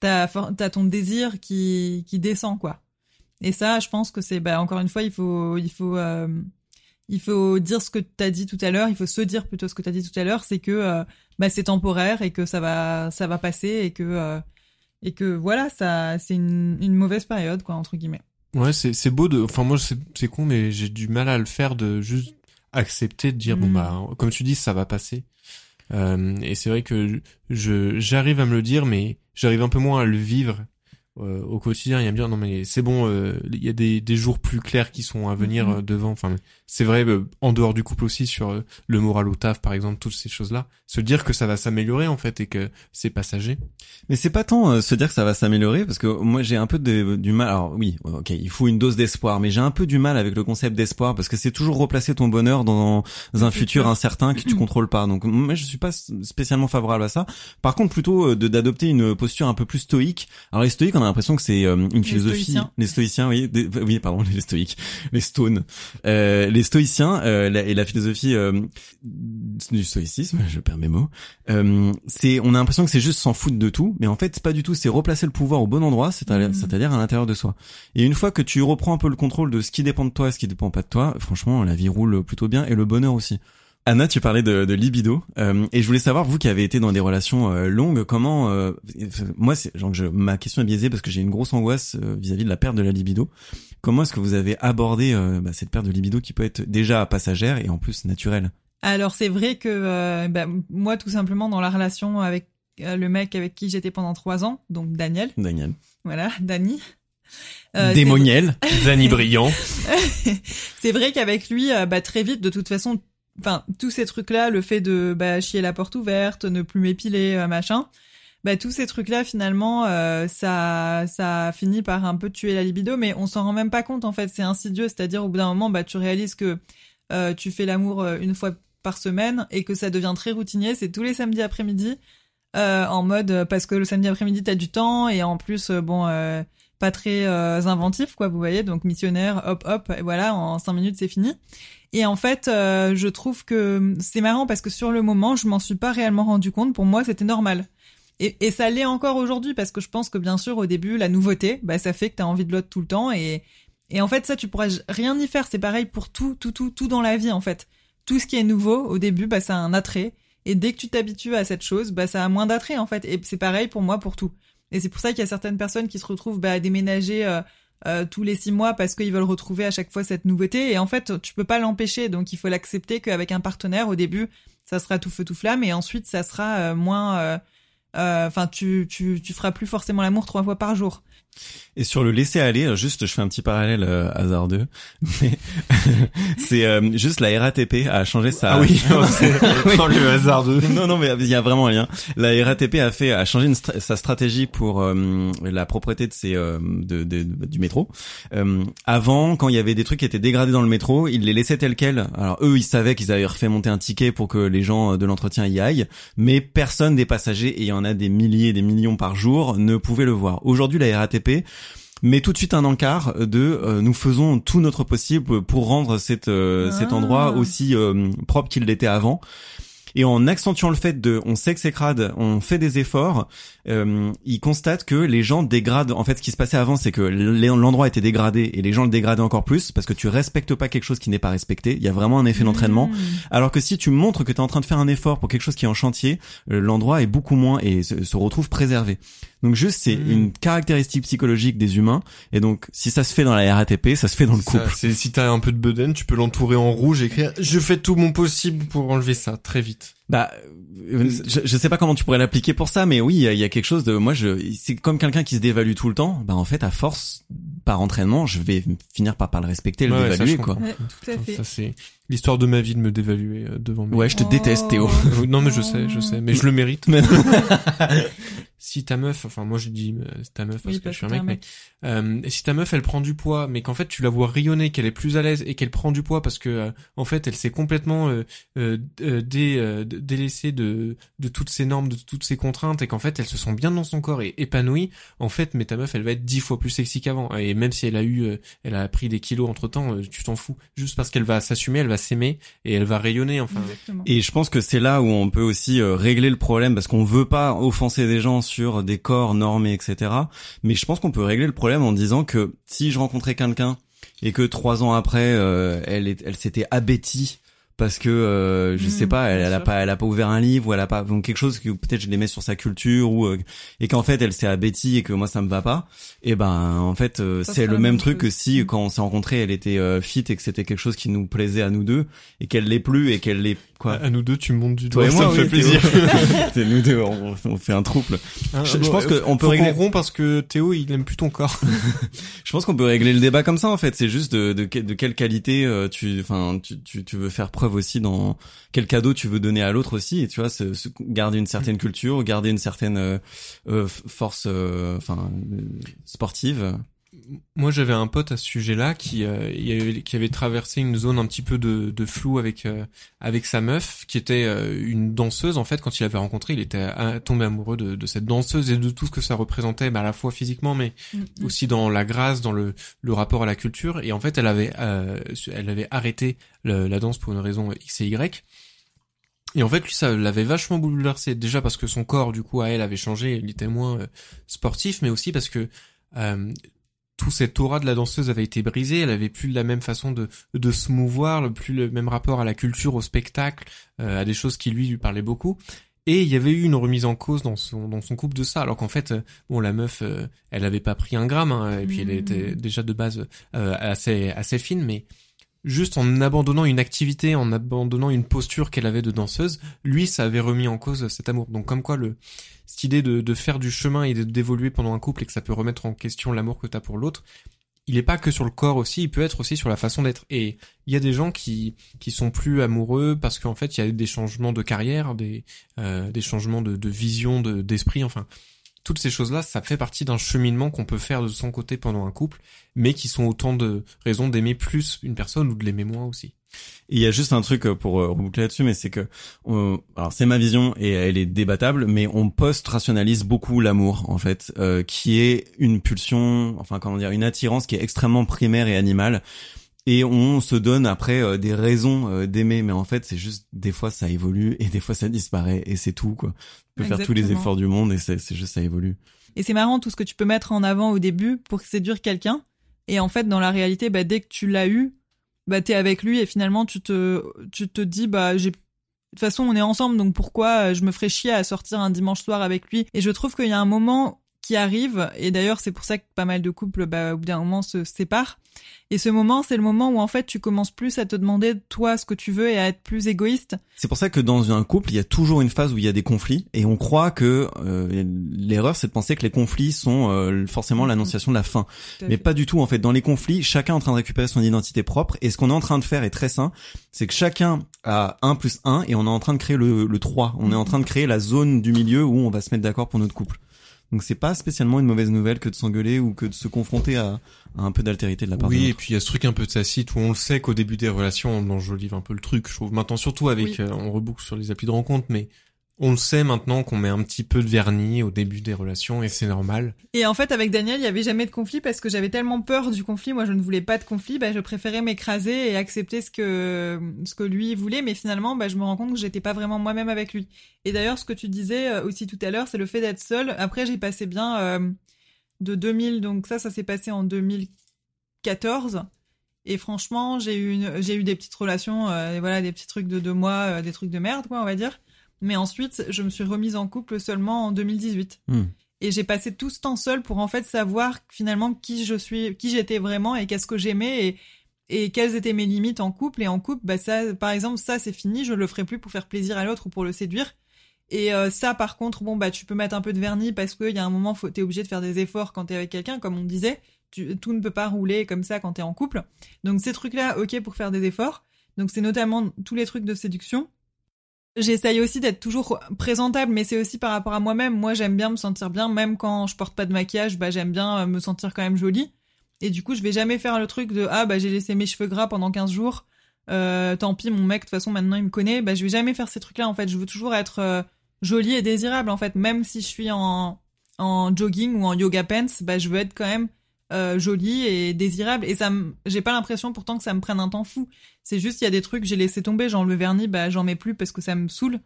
t'as as ton désir qui qui descend quoi. Et ça, je pense que c'est bah encore une fois, il faut il faut euh, il faut dire ce que tu as dit tout à l'heure, il faut se dire plutôt ce que tu as dit tout à l'heure, c'est que euh, bah c'est temporaire et que ça va ça va passer et que euh, et que voilà, ça c'est une une mauvaise période quoi entre guillemets. Ouais, c'est c'est beau de enfin moi c'est c'est con mais j'ai du mal à le faire de juste accepter de dire bon mm. bah comme tu dis ça va passer. Euh, et c'est vrai que je j'arrive à me le dire, mais j'arrive un peu moins à le vivre euh, au quotidien. Il y a bien non mais c'est bon, euh, il y a des, des jours plus clairs qui sont à venir mm-hmm. devant. Enfin, c'est vrai en dehors du couple aussi sur le moral au taf par exemple, toutes ces choses là. Se dire que ça va s'améliorer en fait et que c'est passager. Mais c'est pas tant se dire que ça va s'améliorer parce que moi j'ai un peu de, du mal. Alors oui, ok, il faut une dose d'espoir, mais j'ai un peu du mal avec le concept d'espoir parce que c'est toujours replacer ton bonheur dans un futur incertain que tu contrôles pas. Donc moi je suis pas spécialement favorable à ça. Par contre plutôt euh, d'adopter une posture un peu plus stoïque. Alors les stoïques on a l'impression que c'est euh, une philosophie. Les stoïciens, oui, oui pardon les stoïques, les stones, euh, les stoïciens euh, et la philosophie du stoïcisme, je perds mes mots. c'est on a l'impression que c'est juste s'en foutre de tout, mais en fait c'est pas du tout. C'est replacer le pouvoir au bon endroit, c'est-à-dire mm. c'est-à-dire à l'intérieur de soi. Et une fois que tu reprends un peu le contrôle de ce qui dépend de toi et ce qui dépend pas de toi, franchement la vie roule plutôt bien et le bonheur aussi. Anna, tu parlais de, de libido euh, et je voulais savoir vous qui avez été dans des relations euh, longues, comment euh, moi c'est genre je, ma question est biaisée parce que j'ai une grosse angoisse vis-à-vis de la perte de la libido. Comment est-ce que vous avez abordé bah, cette perte de libido qui peut être déjà passagère et en plus naturelle? Alors c'est vrai que bah, moi tout simplement dans la relation avec le mec avec qui j'étais pendant trois ans, donc Daniel. Daniel. Voilà, Dani. Euh, Démoniel, Dani Brillant. c'est vrai qu'avec lui, bah, très vite, de toute façon, enfin tous ces trucs là le fait de bah, chier la porte ouverte ne plus m'épiler euh, machin bah tous ces trucs là finalement euh, ça ça finit par un peu tuer la libido mais on s'en rend même pas compte en fait. C'est insidieux. C'est-à-dire au bout d'un moment bah tu réalises que euh, tu fais l'amour une fois par semaine et que ça devient très routinier. C'est tous les samedis après-midi en mode parce que le samedi après-midi t'as du temps et en plus bon pas très inventif quoi vous voyez. Donc missionnaire hop hop et voilà en cinq minutes c'est fini et en fait, euh, je trouve que c'est marrant parce que sur le moment, je m'en suis pas réellement rendu compte. Pour moi, c'était normal. Et, et ça l'est encore aujourd'hui parce que je pense que bien sûr au début la nouveauté, bah ça fait que t'as envie de l'autre tout le temps et et en fait ça tu pourras rien y faire. C'est pareil pour tout tout tout tout dans la vie en fait. Tout ce qui est nouveau au début, bah ça a un attrait et dès que tu t'habitues à cette chose, bah ça a moins d'attrait en fait. Et c'est pareil pour moi pour tout. Et c'est pour ça qu'il y a certaines personnes qui se retrouvent bah, à déménager. Euh, euh, tous les six mois parce qu'ils veulent retrouver à chaque fois cette nouveauté. Et en fait tu peux pas l'empêcher. Donc il faut l'accepter qu'avec un partenaire au début ça sera tout feu tout flamme. Et ensuite ça sera euh, moins euh, enfin tu, tu tu feras plus forcément l'amour trois fois par jour et sur le laisser aller, juste je fais un petit parallèle euh, hasardeux, mais c'est euh, juste la RATP a changé sa. Ah oui, sans le hasardeux. Non non mais il y a vraiment un lien. La RATP a fait a changé sa stratégie pour euh, la propreté de ses de, de, du métro. avant, quand il y avait des trucs qui étaient dégradés dans le métro, ils les laissaient tels quels. Alors eux, ils savaient qu'ils avaient refait monter un ticket pour que les gens de l'entretien y aillent, mais personne des passagers et il y en a des milliers, des millions par jour ne pouvait le voir. Aujourd'hui, la RATP mais tout de suite un encart de euh, nous faisons tout notre possible pour rendre cette, euh, cet endroit Ah. aussi euh, propre qu'il l'était avant. Et en accentuant le fait de, on sait que c'est crade, on fait des efforts, euh, il constate que les gens dégradent. En fait, ce qui se passait avant, c'est que l'endroit était dégradé et les gens le dégradaient encore plus parce que tu respectes pas quelque chose qui n'est pas respecté. Il y a vraiment un effet d'entraînement. Mmh. Alors que si tu montres que tu es en train de faire un effort pour quelque chose qui est en chantier, l'endroit est beaucoup moins et se, se retrouve préservé. Donc juste c'est Mm. une caractéristique psychologique des humains et donc si ça se fait dans la RATP, ça se fait dans le couple. c'est si t'as un peu de bedaine, tu peux l'entourer en rouge et écrire je fais tout mon possible pour enlever ça très vite. Bah, euh, je, je sais pas comment tu pourrais l'appliquer pour ça, mais oui, il y a- il y, a quelque chose de, moi, je, c'est comme quelqu'un qui se dévalue tout le temps. Bah, en fait, à force, par entraînement, je vais finir par pas le respecter, le Ouais, dévaluer, quoi. Ouais, tout à fait. Ça c'est l'histoire de ma vie de me dévaluer euh, devant mes. Ouais, je te Oh. déteste, Théo. Euh, Non mais je sais, je sais, mais je le mérite. Mais- si ta meuf, enfin moi je dis euh, ta meuf parce Oui, que parce je suis un mec, mais euh, si ta meuf elle prend du poids, mais qu'en fait tu la vois rayonner, qu'elle est plus à l'aise et qu'elle prend du poids parce que euh, en fait elle s'est complètement euh, euh, euh, dé, euh, délaissée de de toutes ces normes, de toutes ces contraintes et qu'en fait elle se sent bien dans son corps et épanouie, en fait mais ta meuf elle va être dix fois plus sexy qu'avant et même si elle a eu, euh, elle a pris des kilos entre temps, tu t'en fous, juste parce qu'elle va s'assumer, elle va s'aimer et elle va rayonner enfin. Exactement. Et je pense que c'est là où on peut aussi euh, régler le problème parce qu'on veut pas offenser des gens sur des corps normés, etc. Mais je pense qu'on peut régler le problème en disant que si je rencontrais quelqu'un et que trois ans après, euh, elle, est- elle s'était abêtie parce que euh, je Mmh, sais pas, elle, elle a sûr. pas, elle a pas ouvert un livre ou elle a pas donc quelque chose que peut-être je l'aimais sur sa culture ou euh, et qu'en fait elle s'est abêtie et que moi ça me va pas. Et ben en fait euh, c'est le même truc que si Mmh. quand on s'est rencontrés elle était euh, fit et que c'était quelque chose qui nous plaisait à nous deux et qu'elle l'est plus et qu'elle l'est quoi. À nous deux, tu montes du Toi doigt, et moi, ça me oui, fait plaisir. C'est nous deux, on, on fait un trouble. Hein, Je- pense euh, qu'on peut régler- rompt parce que Théo, il aime plus ton corps. Je pense qu'on peut régler le débat comme ça en fait. C'est juste de, de, que- de quelle qualité euh, tu, enfin, tu, tu, tu veux faire preuve aussi dans quel cadeau tu veux donner à l'autre aussi. Et tu vois, se- se- garder une certaine culture, garder une certaine euh, force, euh, enfin, euh, sportive. Moi, j'avais un pote à ce sujet-là qui, euh, qui avait traversé une zone un petit peu de, de flou avec euh, avec sa meuf, qui était euh, une danseuse. En fait, quand il l'avait rencontrée, il était euh, tombé amoureux de, de cette danseuse et de tout ce que ça représentait, bah, à la fois physiquement, mais Mm, mm. aussi dans la grâce, dans le, le rapport à la culture. Et en fait, elle avait, euh, elle avait arrêté le- la danse pour une raison X et Y. Et en fait, lui, ça l'avait vachement bouleversé. Déjà parce que son corps, du coup, à elle avait changé, il était moins euh, sportif, mais aussi parce que euh, tout cet aura de la danseuse avait été brisé. Elle avait plus la même façon de, de se mouvoir, plus le même rapport à la culture, au spectacle, euh, à des choses qui lui lui parlaient beaucoup. Et il y avait eu une remise en cause dans son dans son couple de ça, alors qu'en fait, euh, bon, la meuf, euh, elle avait pas pris un gramme, hein, et puis elle Mhm. était déjà de base euh, assez assez fine, mais juste en abandonnant une activité, en abandonnant une posture qu'elle avait de danseuse, lui, ça avait remis en cause cet amour. Donc comme quoi le cette idée de, de faire du chemin et d'évoluer pendant un couple et que ça peut remettre en question l'amour que t'as pour l'autre, il est pas que sur le corps aussi, il peut être aussi sur la façon d'être. Et il y a des gens qui qui sont plus amoureux parce qu'en fait il y a des changements de carrière, des euh, des changements de, de vision, de d'esprit, enfin toutes ces choses-là, ça fait partie d'un cheminement qu'on peut faire de son côté pendant un couple, mais qui sont autant de raisons d'aimer plus une personne ou de l'aimer moins aussi. Il y a juste un truc euh, pour euh, reboucler là-dessus, mais c'est que, alors c'est ma vision et elle est débattable, mais on post-rationalise beaucoup l'amour en fait, euh, qui est une pulsion, enfin comment dire, une attirance qui est extrêmement primaire et animale. Et on se donne après euh, des raisons euh, d'aimer mais en fait c'est juste des fois ça évolue et des fois ça disparaît et c'est tout quoi tu peux faire tous les Exactement. efforts du monde et c'est juste ça évolue Et c'est marrant tout ce que tu peux mettre en avant au début pour séduire quelqu'un. Et en fait, dans la réalité, bah, dès que tu l'as eu, bah, t'es avec lui et finalement, tu te, tu te dis, bah, j'ai, de toute façon, on est ensemble, donc pourquoi euh, je me ferais chier à sortir un dimanche soir avec lui? Et je trouve qu'il y a un moment qui arrive, et d'ailleurs, c'est pour ça que pas mal de couples, bah, au bout d'un moment, se séparent. Et ce moment, c'est le moment où, en fait, tu commences plus à te demander, toi, ce que tu veux et à être plus égoïste. C'est pour ça que dans un couple, il y a toujours une phase où il y a des conflits et on croit que euh, l'erreur c'est de penser que les conflits sont euh, forcément l'annonciation de la fin. Mais pas du tout en fait. Dans les conflits, chacun est en train de récupérer son identité propre et ce qu'on est en train de faire est très sain, c'est que chacun a 1 plus 1 et on est en train de créer le, le 3. On est en train de créer la zone du milieu où on va se mettre d'accord pour notre couple. Donc c'est pas spécialement une mauvaise nouvelle que de s'engueuler ou que de se confronter à, à un peu d'altérité de la part de Oui, et puis il y a ce truc un peu tacite où on le sait qu'au début des relations, on enjolive un peu le truc. Je trouve maintenant surtout avec, Oui. euh, on reboucle sur les applis de rencontre, mais on le sait maintenant qu'on met un petit peu de vernis au début des relations et c'est normal. Et en fait, avec Daniel, il y avait jamais de conflit parce que j'avais tellement peur du conflit. Moi, je ne voulais pas de conflit. Bah, je préférais m'écraser et accepter ce que ce que lui voulait. Mais finalement, bah, je me rends compte que j'étais pas vraiment moi-même avec lui. Et d'ailleurs, ce que tu disais euh, aussi tout à l'heure, c'est le fait d'être seul. Après, j'ai passé bien euh, de 2000. Donc ça, ça s'est passé en 2014. Et franchement, j'ai eu j'ai eu des petites relations, euh, voilà, des petits trucs de deux mois, des trucs de merde, quoi, on va dire. Mais ensuite, je me suis remise en couple seulement en 2018. Hmm. Et j'ai passé tout ce temps seul pour en fait savoir finalement qui je suis, qui j'étais vraiment et qu'est-ce que j'aimais et, et quelles étaient mes limites en couple. Et en couple, bah ça, par exemple, ça c'est fini, je le ferai plus pour faire plaisir à l'autre ou pour le séduire. Et euh, ça, par contre, bon bah tu peux mettre un peu de vernis parce qu'il y a un moment, faut, t'es obligé de faire des efforts quand t'es avec quelqu'un, comme on disait. Tu, tout ne peut pas rouler comme ça quand t'es en couple. Donc ces trucs-là, ok pour faire des efforts. Donc c'est notamment tous les trucs de séduction. J'essaye aussi d'être toujours présentable, mais c'est aussi par rapport à moi-même. Moi, j'aime bien me sentir bien, même quand je porte pas de maquillage, bah j'aime bien euh, me sentir quand même jolie. Et du coup, je vais jamais faire le truc de ah bah j'ai laissé mes cheveux gras pendant 15 jours. Euh, tant pis, mon mec de toute façon maintenant il me connaît. Bah je vais jamais faire ces trucs-là en fait. Je veux toujours être euh, jolie et désirable en fait. Même si je suis en en jogging ou en yoga pants, bah je veux être quand même euh, jolie et désirable. Et ça, j'ai pas l'impression pourtant que ça me prenne un temps fou. C'est juste il y a des trucs j'ai laissé tomber, genre le vernis, bah j'en mets plus parce que ça me saoule.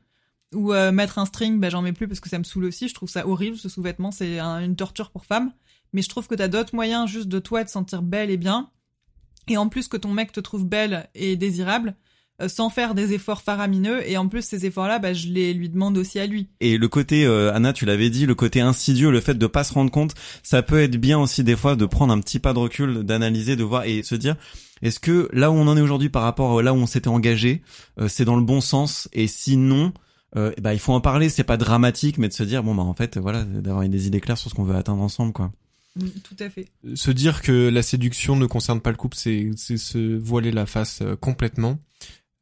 Ou euh, mettre un string, bah j'en mets plus parce que ça me saoule aussi. Je trouve ça horrible ce sous-vêtement, c'est un- une torture pour femme. Mais je trouve que t'as d'autres moyens juste de toi de sentir belle et bien. Et en plus que ton mec te trouve belle et désirable, sans faire des efforts faramineux. Et en plus ces efforts-là, bah je les lui demande aussi à lui. Et le côté, euh, Anna, tu l'avais dit, le côté insidieux, le fait de pas se rendre compte, ça peut être bien aussi des fois de prendre un petit pas de recul, d'analyser, de voir et se dire, est-ce que là où on en est aujourd'hui par rapport à là où on s'était engagé, euh, c'est dans le bon sens? Et sinon, euh, bah il faut en parler. C'est pas dramatique, mais de se dire, bon bah en fait, voilà, d'avoir des idées claires sur ce qu'on veut atteindre ensemble, quoi. Tout à fait. Se dire que la séduction ne concerne pas le couple, c'est c'est se voiler la face euh, complètement.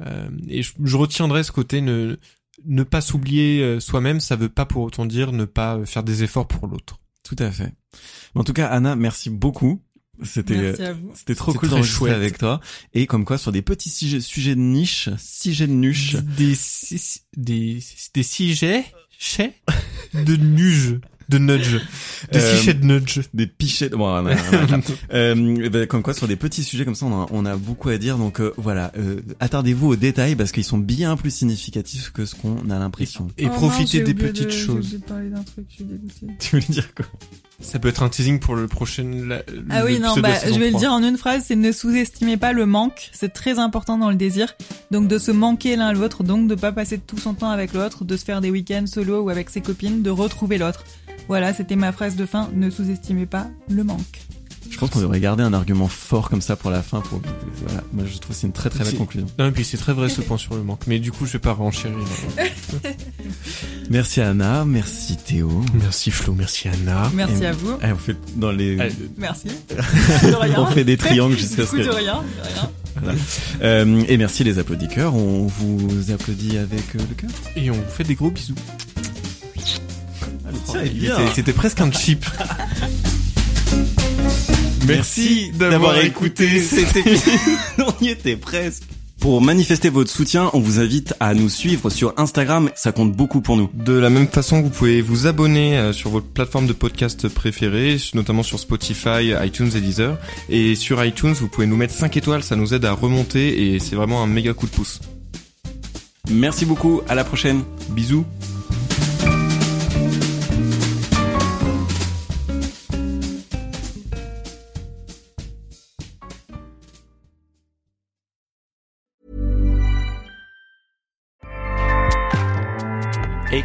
Euh, et je, je retiendrai ce côté ne ne pas s'oublier euh, soi-même, ça veut pas pour autant dire ne pas euh, faire des efforts pour l'autre. Tout à fait. En tout cas, Anna, merci beaucoup. C'était c'était trop cool d'enregistrer avec toi. Et comme quoi, sur des petits sujets, sujets de niche, sujets de nuche, Des si- des des sujets chais de nuge de nudge de Euh, de nudge. des pichets. Bon, on a- on a- Euh, eh ben, comme quoi sur des petits sujets comme ça on a, on a beaucoup à dire donc euh, voilà euh, attardez-vous aux détails parce qu'ils sont bien plus significatifs que ce qu'on a l'impression Et Oh j'ai des petites de- choses. oublié de parler d'un truc, je suis dégoûtée. tu veux dire quoi? Ça peut être un teasing pour le prochain. la- Ah oui, non, de bah, je vais 3. le dire en une phrase, c'est ne sous-estimez pas le manque. C'est très important dans le désir. Donc, de se manquer l'un l'autre, donc de pas passer tout son temps avec l'autre, de se faire des week-ends solo ou avec ses copines, de retrouver l'autre. Voilà, c'était ma phrase de fin. Ne sous-estimez pas le manque. je pense qu'on devrait garder un argument fort comme ça pour la fin pour voilà moi je trouve que c'est une très très belle conclusion Non, et puis c'est très vrai ce point sur le manque. Mais du coup, je vais pas renchérir. merci Anna merci Théo merci Flo, merci Anna. Merci Et- à vous. Eh, on fait dans les Allez, Merci. De rien. on fait des triangles jusqu'à ce coup, de que rien, de rien. Euh, et merci les applaudisseurs on vous applaudit avec euh, le cœur Et on vous fait des gros bisous. C'était presque un chip. Merci d'avoir écouté cet épisode. on y était presque Pour manifester votre soutien, on vous invite à nous suivre sur Instagram, ça compte beaucoup pour nous. De la même façon, vous pouvez vous abonner euh, sur votre plateforme de podcast préférée, notamment sur Spotify, iTunes et Deezer. Et sur iTunes, vous pouvez nous mettre 5 étoiles, ça nous aide à remonter et c'est vraiment un méga coup de pouce. Merci beaucoup, à la prochaine. Bisous